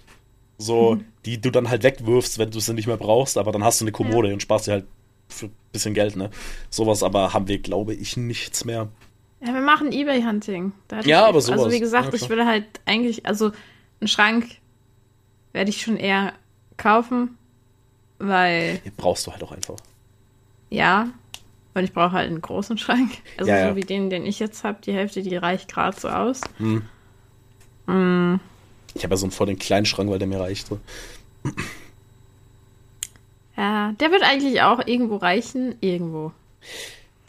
Speaker 1: so, mhm. die du dann halt wegwirfst, wenn du sie nicht mehr brauchst, aber dann hast du eine Kommode ja. und sparst dir halt für ein bisschen Geld, ne? Sowas aber haben wir, glaube ich, nichts mehr.
Speaker 2: Ja, wir machen Ebay-Hunting.
Speaker 1: Ja, aber sowas.
Speaker 2: Also wie gesagt, ja, ich würde halt eigentlich, also einen Schrank werde ich schon eher kaufen, weil.
Speaker 1: Den brauchst du halt auch einfach.
Speaker 2: Ja, weil ich brauche halt einen großen Schrank. Also ja, so wie den, den ich jetzt habe, die Hälfte, die reicht gerade so aus. Hm.
Speaker 1: Mm. Ich habe ja so einen vor den kleinen Schrank, weil der mir reicht. So.
Speaker 2: Ja, der wird eigentlich auch irgendwo reichen. Irgendwo.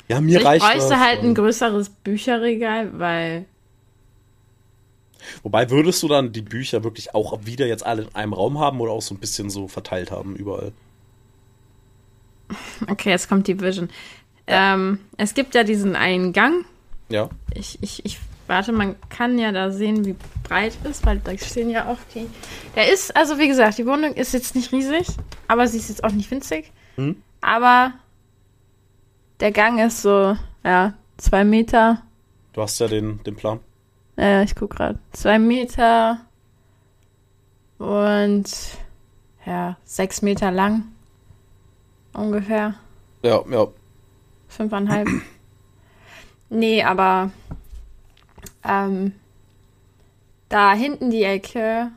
Speaker 1: Ja, mir
Speaker 2: ich
Speaker 1: reicht
Speaker 2: Ich bräuchte halt ein größeres Bücherregal, weil.
Speaker 1: Wobei würdest du dann die Bücher wirklich auch wieder jetzt alle in einem Raum haben oder auch so ein bisschen so verteilt haben überall?
Speaker 2: Okay, jetzt kommt die Vision. Ja. Ähm, es gibt ja diesen einen Gang.
Speaker 1: Ja.
Speaker 2: Ich, ich, ich Warte, man kann ja da sehen, wie breit ist, weil da stehen ja auch die. Der ist, also wie gesagt, die Wohnung ist jetzt nicht riesig, aber sie ist jetzt auch nicht winzig. Hm? Aber der Gang ist so, ja, zwei Meter.
Speaker 1: Du hast ja den, den Plan.
Speaker 2: Ja, ich guck gerade. Zwei Meter und ja, sechs Meter lang. Ungefähr.
Speaker 1: Ja, ja.
Speaker 2: Fünfeinhalb. nee, aber ähm, da hinten die Ecke,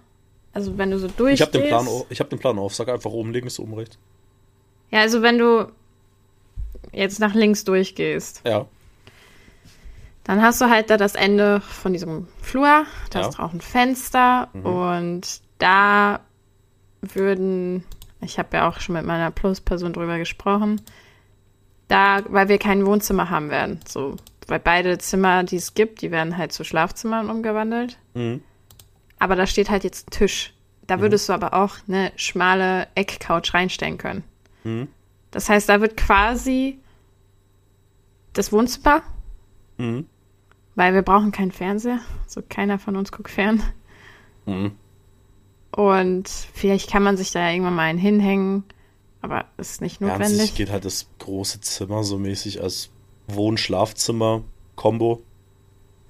Speaker 2: also wenn du so durchgehst.
Speaker 1: Ich habe den Plan, ich habe den Plan auf. Sag einfach oben links, oben rechts.
Speaker 2: Ja, also wenn du jetzt nach links durchgehst.
Speaker 1: Ja.
Speaker 2: Dann hast du halt da das Ende von diesem Flur. Da ja. ist auch ein Fenster mhm. und da würden, ich habe ja auch schon mit meiner Plus-Person drüber gesprochen, da, weil wir kein Wohnzimmer haben werden, so weil beide Zimmer, die es gibt, die werden halt zu Schlafzimmern umgewandelt. Mhm. Aber da steht halt jetzt ein Tisch. Da mhm. würdest du aber auch eine schmale Eckcouch reinstellen können. Mhm. Das heißt, da wird quasi das Wohnzimmer, mhm. weil wir brauchen keinen Fernseher. So also keiner von uns guckt fern. Mhm. Und vielleicht kann man sich da irgendwann mal einen hinhängen, aber ist nicht notwendig. Ja,
Speaker 1: geht halt das große Zimmer so mäßig als Wohn-Schlafzimmer-Kombo.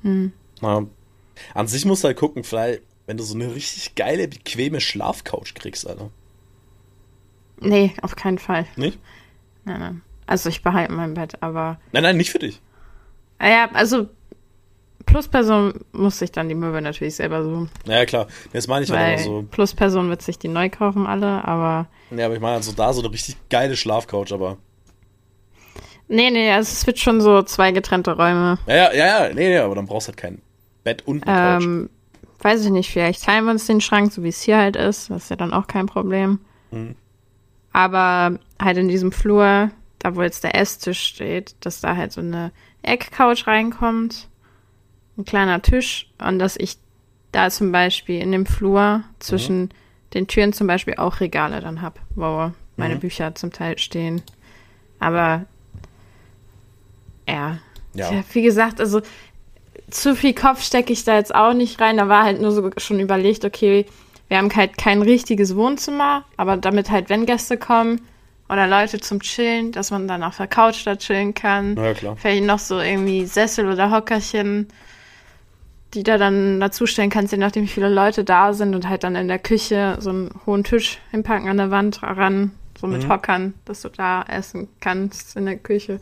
Speaker 1: Hm. Na, An sich musst du halt gucken, vielleicht, wenn du so eine richtig geile, bequeme Schlafcouch kriegst, Alter.
Speaker 2: Nee, auf keinen Fall.
Speaker 1: Nicht?
Speaker 2: Nein, nein. Also ich behalte mein Bett, aber.
Speaker 1: Nein, nein, nicht für dich.
Speaker 2: Ah Ja, also Plusperson muss sich dann die Möbel natürlich selber suchen.
Speaker 1: Naja, klar. Das meine ich halt immer so.
Speaker 2: Plusperson wird sich die neu kaufen, alle, aber.
Speaker 1: Ja, aber ich meine also da so eine richtig geile Schlafcouch, aber.
Speaker 2: Nee, nee, also es wird schon so zwei getrennte Räume.
Speaker 1: Ja, ja, ja, ja, nee, nee, aber dann brauchst du halt kein Bett und eine Couch.
Speaker 2: Ähm, weiß ich nicht, vielleicht teilen wir uns den Schrank, so wie es hier halt ist. Das ist ja dann auch kein Problem.
Speaker 1: Mhm.
Speaker 2: Aber halt in diesem Flur, da wo jetzt der Esstisch steht, dass da halt so eine Eckcouch reinkommt, ein kleiner Tisch und dass ich da zum Beispiel in dem Flur zwischen den Türen zum Beispiel auch Regale dann hab, wo meine
Speaker 1: Mhm.
Speaker 2: Bücher zum Teil stehen. Aber ja,
Speaker 1: Ja.
Speaker 2: ja, wie gesagt, also zu viel Kopf stecke ich da jetzt auch nicht rein. Da war halt nur so schon überlegt, okay, wir haben halt kein richtiges Wohnzimmer, aber damit halt, wenn Gäste kommen oder Leute zum Chillen, dass man dann auf der Couch da chillen kann.
Speaker 1: Ja, klar.
Speaker 2: Vielleicht noch so irgendwie Sessel oder Hockerchen, die da dann dazustellen kannst, je nachdem, wie viele Leute da sind und halt dann in der Küche so einen hohen Tisch hinpacken an der Wand ran, so mit
Speaker 1: Mhm.
Speaker 2: Hockern, dass du da essen kannst in der Küche.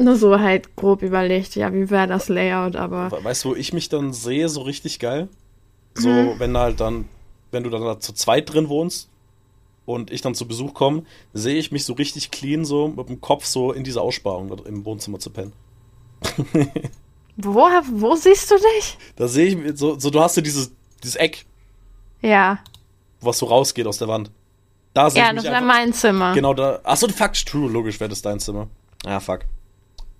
Speaker 2: Nur so halt grob überlegt, ja, wie wäre das Layout, aber
Speaker 1: We- Weißt du, wo ich mich dann sehe, so richtig geil? So,
Speaker 2: Mhm.
Speaker 1: wenn halt dann, wenn du dann da zu zweit drin wohnst und ich dann zu Besuch komme, sehe ich mich so richtig clean, so mit dem Kopf so in diese Aussparung im Wohnzimmer zu pennen.
Speaker 2: wo, wo siehst du dich?
Speaker 1: Da sehe ich mich so, so du hast ja dieses, dieses Eck,
Speaker 2: Ja,
Speaker 1: was so rausgeht aus der Wand. Da sehe
Speaker 2: ja,
Speaker 1: ich
Speaker 2: das
Speaker 1: mich
Speaker 2: wäre
Speaker 1: einfach,
Speaker 2: mein Zimmer.
Speaker 1: Genau da. Achso, fuck, true, logisch wäre das dein Zimmer. Ja, fuck.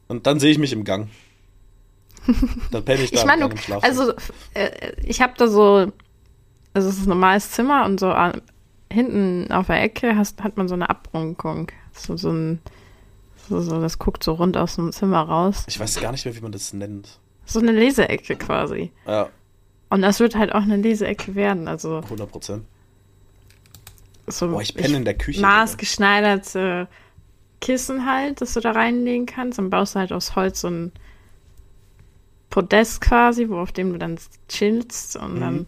Speaker 1: Und dann sehe ich mich im Gang. Dann penne ich da
Speaker 2: Ich
Speaker 1: im
Speaker 2: meine,
Speaker 1: Gang
Speaker 2: du,
Speaker 1: im Schlafzimmer.
Speaker 2: also äh, ich habe da so, also es ist ein normales Zimmer und so an, hinten auf der Ecke hast, hat man so eine Abrunkung. So, so ein, so, so, das guckt so rund aus dem Zimmer raus.
Speaker 1: Ich weiß gar nicht mehr, wie man das nennt.
Speaker 2: So eine Leseecke quasi.
Speaker 1: Ja,
Speaker 2: Und das wird halt auch eine Leseecke werden. Also
Speaker 1: 100 Prozent.
Speaker 2: so
Speaker 1: Boah, ich penne in der Küche.
Speaker 2: maßgeschneiderte Kissen halt, dass du da reinlegen kannst. Dann baust du halt aus Holz so ein Podest quasi, wo auf dem du dann chillst. Und
Speaker 1: Mhm.
Speaker 2: dann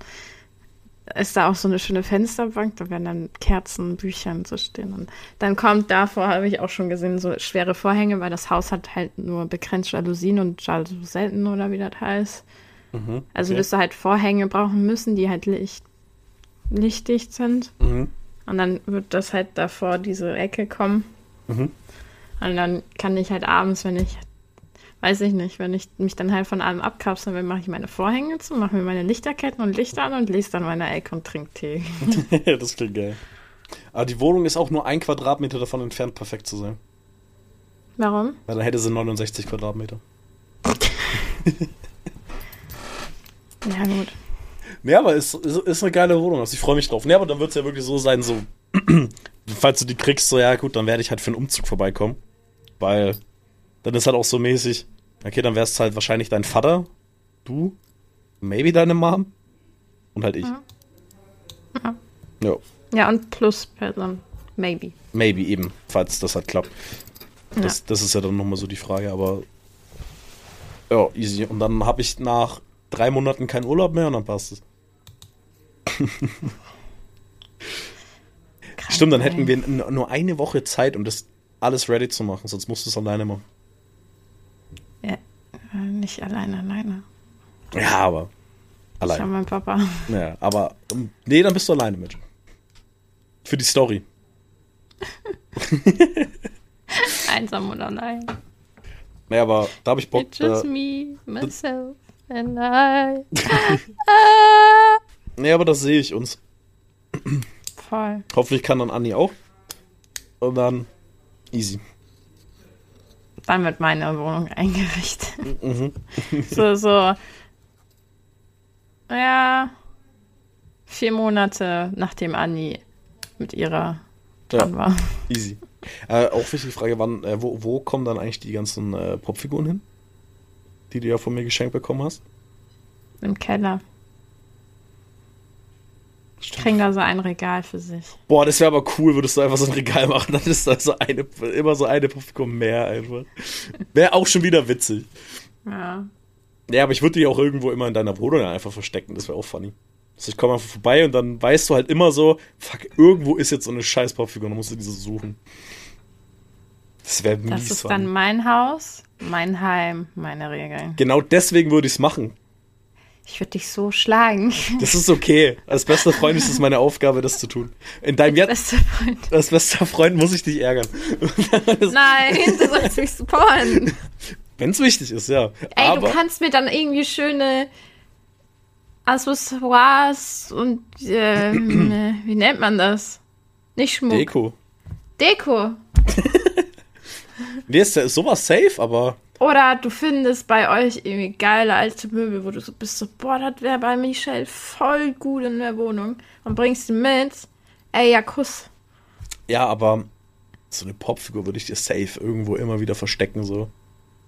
Speaker 2: ist da auch so eine schöne Fensterbank. Da werden dann Kerzen, Bücher und so stehen. Und dann kommt davor, habe ich auch schon gesehen, so schwere Vorhänge, weil das Haus hat halt nur begrenzt Jalousien und Jalouselten oder wie das heißt.
Speaker 1: Mhm,
Speaker 2: Also wirst du halt Vorhänge brauchen müssen, die halt licht, lichtdicht sind.
Speaker 1: Mhm.
Speaker 2: Und dann wird das halt davor diese Ecke kommen.
Speaker 1: Mhm.
Speaker 2: Und dann kann ich halt abends, wenn ich, weiß ich nicht, wenn ich mich dann halt von allem abkapseln will, mache ich meine Vorhänge zu, mache mir meine Lichterketten und Lichter an und lese dann meine Ecke und trinke Tee.
Speaker 1: das klingt geil. Aber die Wohnung ist auch nur ein Quadratmeter davon entfernt, perfekt zu sein.
Speaker 2: Warum?
Speaker 1: Weil dann hätte sie 69 Quadratmeter.
Speaker 2: Ja, gut.
Speaker 1: Nee, aber ist, ist, ist eine geile Wohnung. Also ich freue mich drauf. Nee, aber dann wird es ja wirklich so sein, so, falls du die kriegst, so, ja gut, dann werde ich halt für einen Umzug vorbeikommen. Weil dann ist halt auch so mäßig, okay, dann wär's halt wahrscheinlich dein Vater, du, maybe deine Mom und halt ich.
Speaker 2: Ja. Ja.
Speaker 1: Ja,
Speaker 2: Ja, und plus Person. Maybe.
Speaker 1: maybe eben, falls das halt klappt. Das, das ist ja dann nochmal so die Frage, aber ja, easy. Und dann habe ich nach drei Monaten keinen Urlaub mehr und dann passt es. Stimmt, dann hätten wir nur eine Woche Zeit, um das alles ready zu machen, sonst musst du es alleine machen.
Speaker 2: Ja, äh, nicht alleine, alleine.
Speaker 1: Ja, aber
Speaker 2: Ich habe
Speaker 1: alleine.
Speaker 2: meinen Papa.
Speaker 1: Ja, aber ähm, nee, dann bist du alleine mit. Für die Story.
Speaker 2: Einsam oder allein.
Speaker 1: Nee, aber da habe ich Bock.
Speaker 2: It's just
Speaker 1: Äh,
Speaker 2: me, myself and I.
Speaker 1: nee, aber das sehe ich uns.
Speaker 2: Voll.
Speaker 1: Hoffentlich kann dann Anni auch. Und dann easy.
Speaker 2: Dann wird meine Wohnung eingerichtet.
Speaker 1: Mhm.
Speaker 2: so, so. Ja. Vier Monate nachdem Anni mit ihrer dran
Speaker 1: Ja,
Speaker 2: war.
Speaker 1: easy. Äh, auch wichtige Frage, wann, äh, wo, wo kommen dann eigentlich die ganzen äh, Popfiguren hin? Die du ja von mir geschenkt bekommen hast?
Speaker 2: Im Keller. Ich kriege da so ein Regal für sich.
Speaker 1: Boah, das wäre aber cool, würdest du einfach so ein Regal machen, dann ist da so eine, immer so eine Popfigur mehr einfach. Wäre auch schon wieder witzig.
Speaker 2: Ja.
Speaker 1: Ja, aber ich würde die auch irgendwo immer in deiner Wohnung einfach verstecken. Das wäre auch funny. Also ich komme einfach vorbei und dann weißt du halt immer so, fuck, irgendwo ist jetzt so eine scheiß Popfigur, dann musst du diese suchen. Das wäre mies.
Speaker 2: Das ist dann mein Haus, mein Heim, meine Regeln.
Speaker 1: Genau deswegen würde ich es machen.
Speaker 2: Ich würde dich so schlagen.
Speaker 1: Das ist okay. Als bester Freund ist es meine Aufgabe, das zu tun. In deinem jetzt.
Speaker 2: Bester Freund.
Speaker 1: Als bester Freund muss ich dich ärgern.
Speaker 2: Nein, du sollst mich supporten.
Speaker 1: Wenn es wichtig ist, ja.
Speaker 2: Ey,
Speaker 1: Aber
Speaker 2: du kannst mir dann irgendwie schöne Accessoires und ähm, wie nennt man das? Nicht Schmuck.
Speaker 1: Deko.
Speaker 2: Deko.
Speaker 1: Nee, ist, ist sowas safe, aber
Speaker 2: Oder du findest bei euch irgendwie geile alte Möbel, wo du so bist, so, boah, das wäre bei Michelle voll gut in der Wohnung. Und bringst die mit. Ey, ja, Kuss.
Speaker 1: ja, aber so eine Popfigur würde ich dir safe irgendwo immer wieder verstecken, so.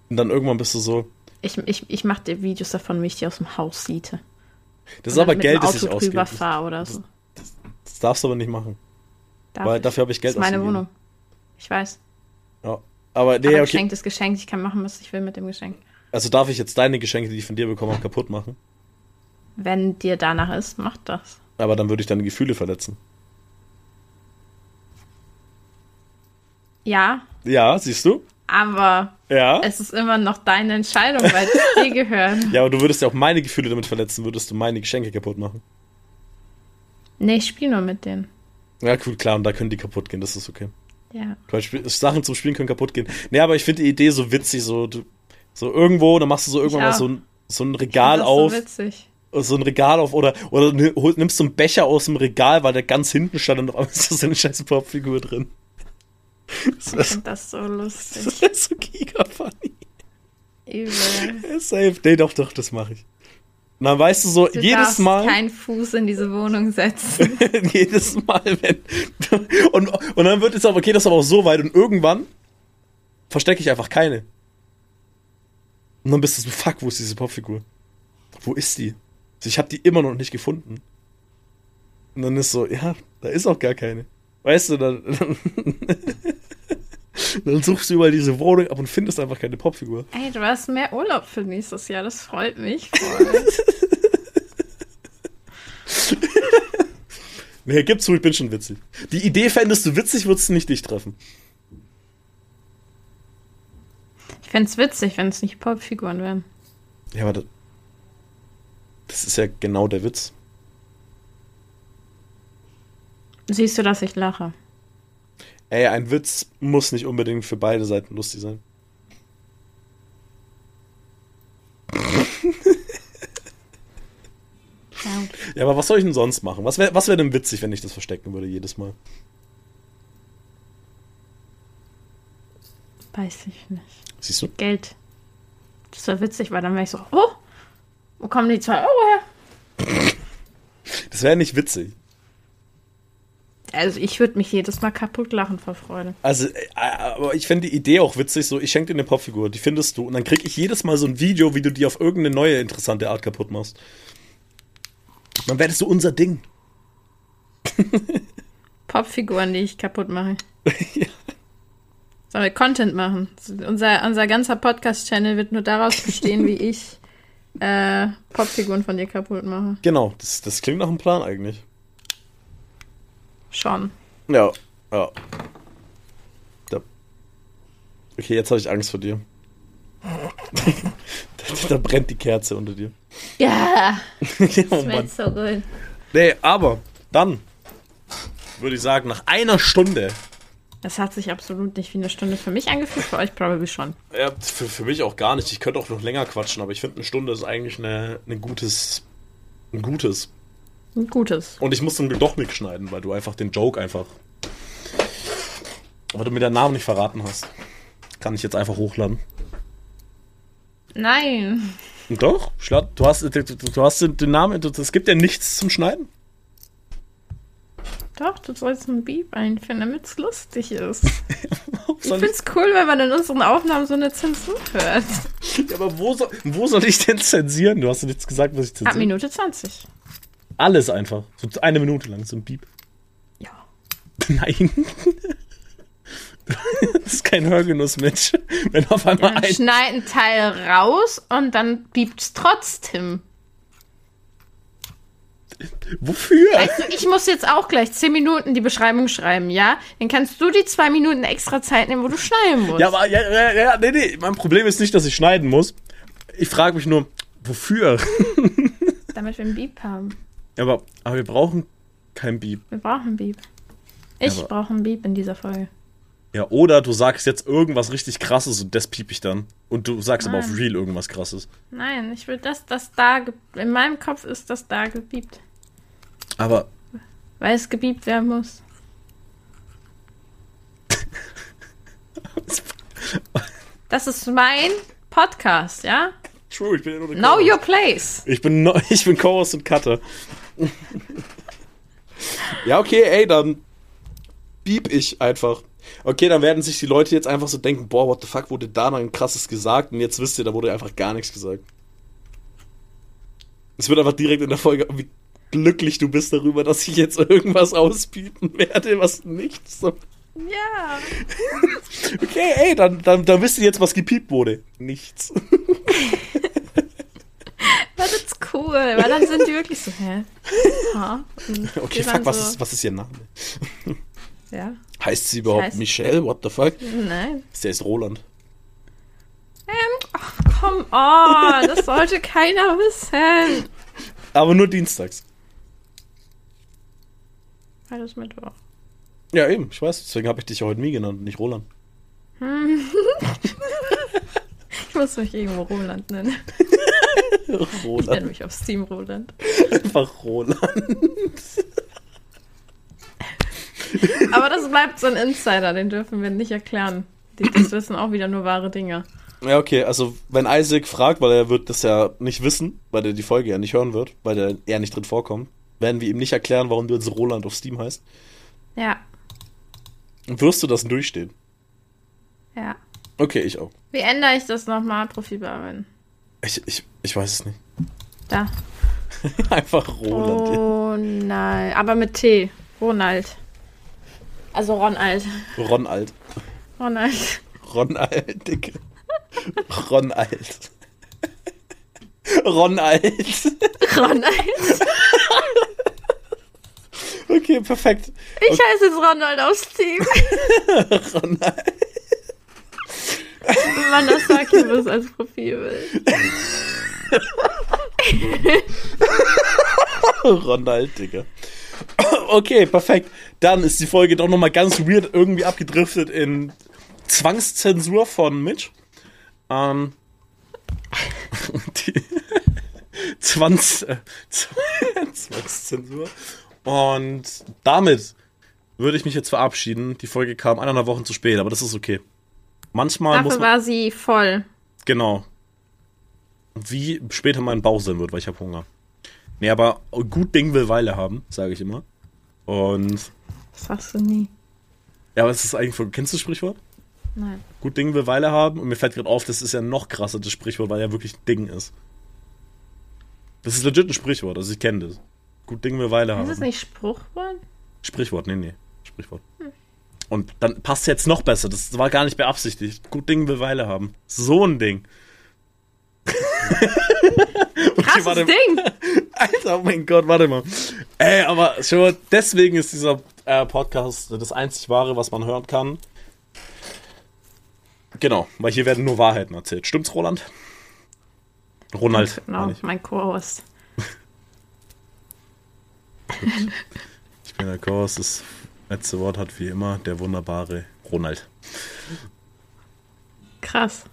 Speaker 1: Und dann irgendwann bist du so.
Speaker 2: Ich, ich, ich mach dir Videos davon, wie ich die aus dem Haus siete.
Speaker 1: Das ist aber Geld, das ich ausgebe. Das,
Speaker 2: oder so.
Speaker 1: das darfst du aber nicht machen.
Speaker 2: Darf
Speaker 1: weil
Speaker 2: ich?
Speaker 1: dafür habe ich Geld
Speaker 2: Das ist meine
Speaker 1: ausgegeben.
Speaker 2: Wohnung. Ich weiß.
Speaker 1: Aber nee,
Speaker 2: aber
Speaker 1: okay.
Speaker 2: Geschenk ist geschenkt. Ich kann machen, was ich will mit dem Geschenk.
Speaker 1: Also darf ich jetzt deine Geschenke, die ich von dir bekomme, auch kaputt machen?
Speaker 2: Wenn dir danach ist, mach das.
Speaker 1: Aber dann würde ich deine Gefühle verletzen.
Speaker 2: Ja,
Speaker 1: Ja, siehst du?
Speaker 2: aber
Speaker 1: Ja.
Speaker 2: es ist immer noch deine Entscheidung, weil es dir gehört.
Speaker 1: Ja, aber du würdest ja auch meine Gefühle damit verletzen, würdest du meine Geschenke kaputt machen.
Speaker 2: Nee, ich spiele nur mit denen.
Speaker 1: Ja, gut, klar, und da können die kaputt gehen, das ist okay.
Speaker 2: Ja.
Speaker 1: Sachen zum Spielen können kaputt gehen. Nee, aber ich finde die Idee so witzig, so, so irgendwo, dann machst du so irgendwann mal so ein, so ein Regal
Speaker 2: das
Speaker 1: auf,
Speaker 2: So witzig.
Speaker 1: so ein Regal auf, oder, oder nimmst so einen Becher aus dem Regal, weil der ganz hinten stand und auf einmal ist da so eine scheiß Popfigur drin. Das
Speaker 2: finde das so lustig.
Speaker 1: das wär so giga funny.
Speaker 2: Übel.
Speaker 1: Safe. Nee, doch, doch, das mache ich. Und dann weißt du so,
Speaker 2: Du
Speaker 1: jedes Mal.
Speaker 2: keinen Fuß in diese Wohnung setzen.
Speaker 1: jedes Mal, wenn. Und, und dann wird es aber, okay, das ist aber auch so weit und irgendwann verstecke ich einfach keine. Und dann bist du so, fuck, wo ist diese Popfigur? Wo ist die? Also ich habe die immer noch nicht gefunden. Und dann ist so, ja, da ist auch gar keine. Weißt du, dann, dann suchst du überall diese Wohnung ab und findest einfach keine Popfigur.
Speaker 2: Ey, du hast mehr Urlaub für nächstes Jahr. Das freut mich voll.
Speaker 1: Nee, gib zu, ich bin schon witzig. Die Idee fändest du witzig, würdest du nicht dich treffen.
Speaker 2: Ich fänd's witzig, wenn es nicht Popfiguren wären.
Speaker 1: Ja, aber das, das ist ja genau der Witz.
Speaker 2: Siehst du, dass ich lache?
Speaker 1: Ey, ein Witz muss nicht unbedingt für beide Seiten lustig sein.
Speaker 2: Ja.
Speaker 1: Aber was soll ich denn sonst machen? Was wäre was wär denn witzig, wenn ich das verstecken würde jedes Mal?
Speaker 2: Weiß ich nicht.
Speaker 1: Siehst du?
Speaker 2: Geld. Das wäre witzig, weil dann wäre ich so, oh, wo kommen die zwei Euro her?
Speaker 1: Das wäre nicht witzig.
Speaker 2: Also ich würde mich jedes Mal kaputt lachen vor Freude.
Speaker 1: Also, äh, aber ich fände die Idee auch witzig, so, ich schenke dir eine Popfigur, die findest du, und dann krieg ich jedes Mal so ein Video, wie du die auf irgendeine neue interessante Art kaputt machst. Dann das so unser Ding.
Speaker 2: Popfiguren, die ich kaputt mache.
Speaker 1: Ja.
Speaker 2: Sollen wir Content machen? Unser, unser ganzer Podcast-Channel wird nur daraus bestehen, wie ich äh, Popfiguren von dir kaputt mache.
Speaker 1: Genau, das, das klingt nach einem Plan eigentlich.
Speaker 2: Schon.
Speaker 1: Ja, ja. Da. Okay, jetzt habe ich Angst vor dir. da, da brennt die Kerze unter dir.
Speaker 2: Ja,
Speaker 1: oh
Speaker 2: das
Speaker 1: Mann.
Speaker 2: so gut.
Speaker 1: Nee, aber dann würde ich sagen, nach einer Stunde,
Speaker 2: Das hat sich absolut nicht wie eine Stunde für mich angefühlt, für euch probably schon.
Speaker 1: ja, für, für mich auch gar nicht, ich könnte auch noch länger quatschen, aber ich finde, eine Stunde ist eigentlich eine, eine gutes, ein gutes.
Speaker 2: Ein gutes.
Speaker 1: Und ich muss Glück doch mitschneiden, weil du einfach den Joke einfach, weil du mir deinen Namen nicht verraten hast. Kann ich jetzt einfach hochladen.
Speaker 2: Nein.
Speaker 1: Doch, du hast, du, du hast den Namen, es gibt ja nichts zum Schneiden.
Speaker 2: Doch, du sollst einen Beep einführen, damit es lustig ist. Ich find's cool, wenn man in unseren Aufnahmen so eine Zensur hört.
Speaker 1: Ja, aber wo soll, wo soll ich denn zensieren? Du hast ja nichts gesagt, was ich
Speaker 2: Ab
Speaker 1: zensiere.
Speaker 2: Minute 20.
Speaker 1: Alles einfach. So eine Minute lang, so ein Beep.
Speaker 2: Ja.
Speaker 1: Nein. das ist kein Hörgenuss, Mensch. Wenn auf einmal
Speaker 2: Dann
Speaker 1: ein.
Speaker 2: schneid einen Teil raus und dann piept's trotzdem.
Speaker 1: Wofür?
Speaker 2: Weißt du, ich muss jetzt auch gleich 10 Minuten die Beschreibung schreiben, ja? Dann kannst du die zwei Minuten extra Zeit nehmen, wo du schneiden musst.
Speaker 1: Ja, aber ja, ja, ja, nee, nee. Mein Problem ist nicht, dass ich schneiden muss. Ich frage mich nur, wofür?
Speaker 2: Damit wir einen Beep haben.
Speaker 1: Aber, aber wir brauchen kein Beep.
Speaker 2: Wir brauchen Beep. Ich
Speaker 1: Aber-
Speaker 2: brauche einen Beep in dieser Folge.
Speaker 1: Ja, oder du sagst jetzt irgendwas richtig krasses und das piep ich dann. Und du sagst aber
Speaker 2: Nein.
Speaker 1: auf real irgendwas krasses.
Speaker 2: Nein, ich will das, das da. In meinem Kopf ist das da gebiebt.
Speaker 1: Aber
Speaker 2: Weil es gebiebt werden muss. Das ist mein Podcast, ja?
Speaker 1: true, ich bin ja nur
Speaker 2: Know your place.
Speaker 1: Ich bin, ich bin Co-Host und Cutter. ja, okay, ey, dann piep ich einfach. Okay, dann werden sich die Leute jetzt einfach so denken, boah, what the fuck, wurde da noch ein krasses gesagt und jetzt wisst ihr, da wurde einfach gar nichts gesagt. Es wird einfach direkt in der Folge, wie glücklich du bist darüber, dass ich jetzt irgendwas auspiepen werde, was nichts. So.
Speaker 2: Ja.
Speaker 1: Okay, ey, dann, dann, dann wisst ihr jetzt, was gepiept wurde. Nichts.
Speaker 2: Das ist cool, weil dann sind die wirklich so, hä? Ha? Und
Speaker 1: Okay, fuck,
Speaker 2: dann
Speaker 1: was
Speaker 2: so,
Speaker 1: ist, was ist ihr Name?
Speaker 2: Ja.
Speaker 1: Heißt sie überhaupt
Speaker 2: heißt-
Speaker 1: Michelle? What the fuck?
Speaker 2: Nein.
Speaker 1: Der ist Roland.
Speaker 2: Come on, das sollte keiner wissen.
Speaker 1: Aber nur dienstags.
Speaker 2: Alles Mittwoch.
Speaker 1: Ja, eben, ich weiß. Deswegen habe ich dich ja heute nie genannt, nicht Roland.
Speaker 2: Ich muss mich irgendwo Roland nennen. Ich nenne
Speaker 1: Roland.
Speaker 2: mich auf Steam Roland.
Speaker 1: Einfach Roland.
Speaker 2: Aber das bleibt so ein Insider, den dürfen wir nicht erklären. Die, das wissen auch wieder nur wahre Dinge.
Speaker 1: Ja, okay, also wenn Isaac fragt, weil er wird das ja nicht wissen, weil er die Folge ja nicht hören wird, weil er eher nicht drin vorkommt, werden wir ihm nicht erklären, warum du jetzt Roland auf Steam heißt.
Speaker 2: Ja,
Speaker 1: Und wirst du das durchstehen?
Speaker 2: ja.
Speaker 1: Okay, ich auch.
Speaker 2: Wie ändere ich das nochmal? Profil bearbeiten.
Speaker 1: Ich, ich, ich weiß es nicht.
Speaker 2: Da.
Speaker 1: Einfach Roland.
Speaker 2: Ronald. Aber mit T. Ronald. Also Ronald.
Speaker 1: Ronald.
Speaker 2: Ronald.
Speaker 1: Ronald, Dicke. Ronald. Ronald.
Speaker 2: Ronald.
Speaker 1: Okay, perfekt.
Speaker 2: Ich heiße jetzt Ronald auf Steam.
Speaker 1: Ronald.
Speaker 2: Mann, das Succubus als Profilbild.
Speaker 1: Ronald, Digga. Okay, perfekt. Dann ist die Folge doch nochmal ganz weird irgendwie abgedriftet in Zwangszensur von Mitch. Ähm. Die Zwanz, äh, Zwangszensur. Und damit würde ich mich jetzt verabschieden. Die Folge kam eineinhalb Wochen zu spät, aber das ist okay. Manchmal muss
Speaker 2: Dafür
Speaker 1: man.
Speaker 2: war sie voll.
Speaker 1: Genau. Wie später mein Bauch sein wird, weil ich habe Hunger. Nee, aber gut Ding will Weile haben, sage ich immer. Und
Speaker 2: Das sagst du nie.
Speaker 1: ja, was ist das eigentlich für. Kennst du das Sprichwort?
Speaker 2: Nein.
Speaker 1: Gut Ding will Weile haben. Und mir fällt gerade auf, das ist ja noch krasser, das Sprichwort, weil ja wirklich Ding ist. Das ist legit ein Sprichwort, also ich kenne das. Gut Ding will Weile haben.
Speaker 2: Ist es nicht Spruchwort?
Speaker 1: Sprichwort, nee, nee. Sprichwort. Und dann passt jetzt noch besser. Das war gar nicht beabsichtigt. Gut Ding will Weile haben. So ein Ding. Okay,
Speaker 2: Krasses
Speaker 1: warte.
Speaker 2: Ding!
Speaker 1: Alter, oh mein Gott, warte mal. Ey, aber schon deswegen ist dieser äh, Podcast das einzig wahre, was man hören kann. Genau, weil hier werden nur Wahrheiten erzählt. Stimmt's, Roland? Ronald.
Speaker 2: Genau, mein Co-Host.
Speaker 1: ich bin der Kurs. Das letzte Wort hat wie immer der wunderbare Ronald.
Speaker 2: Krass.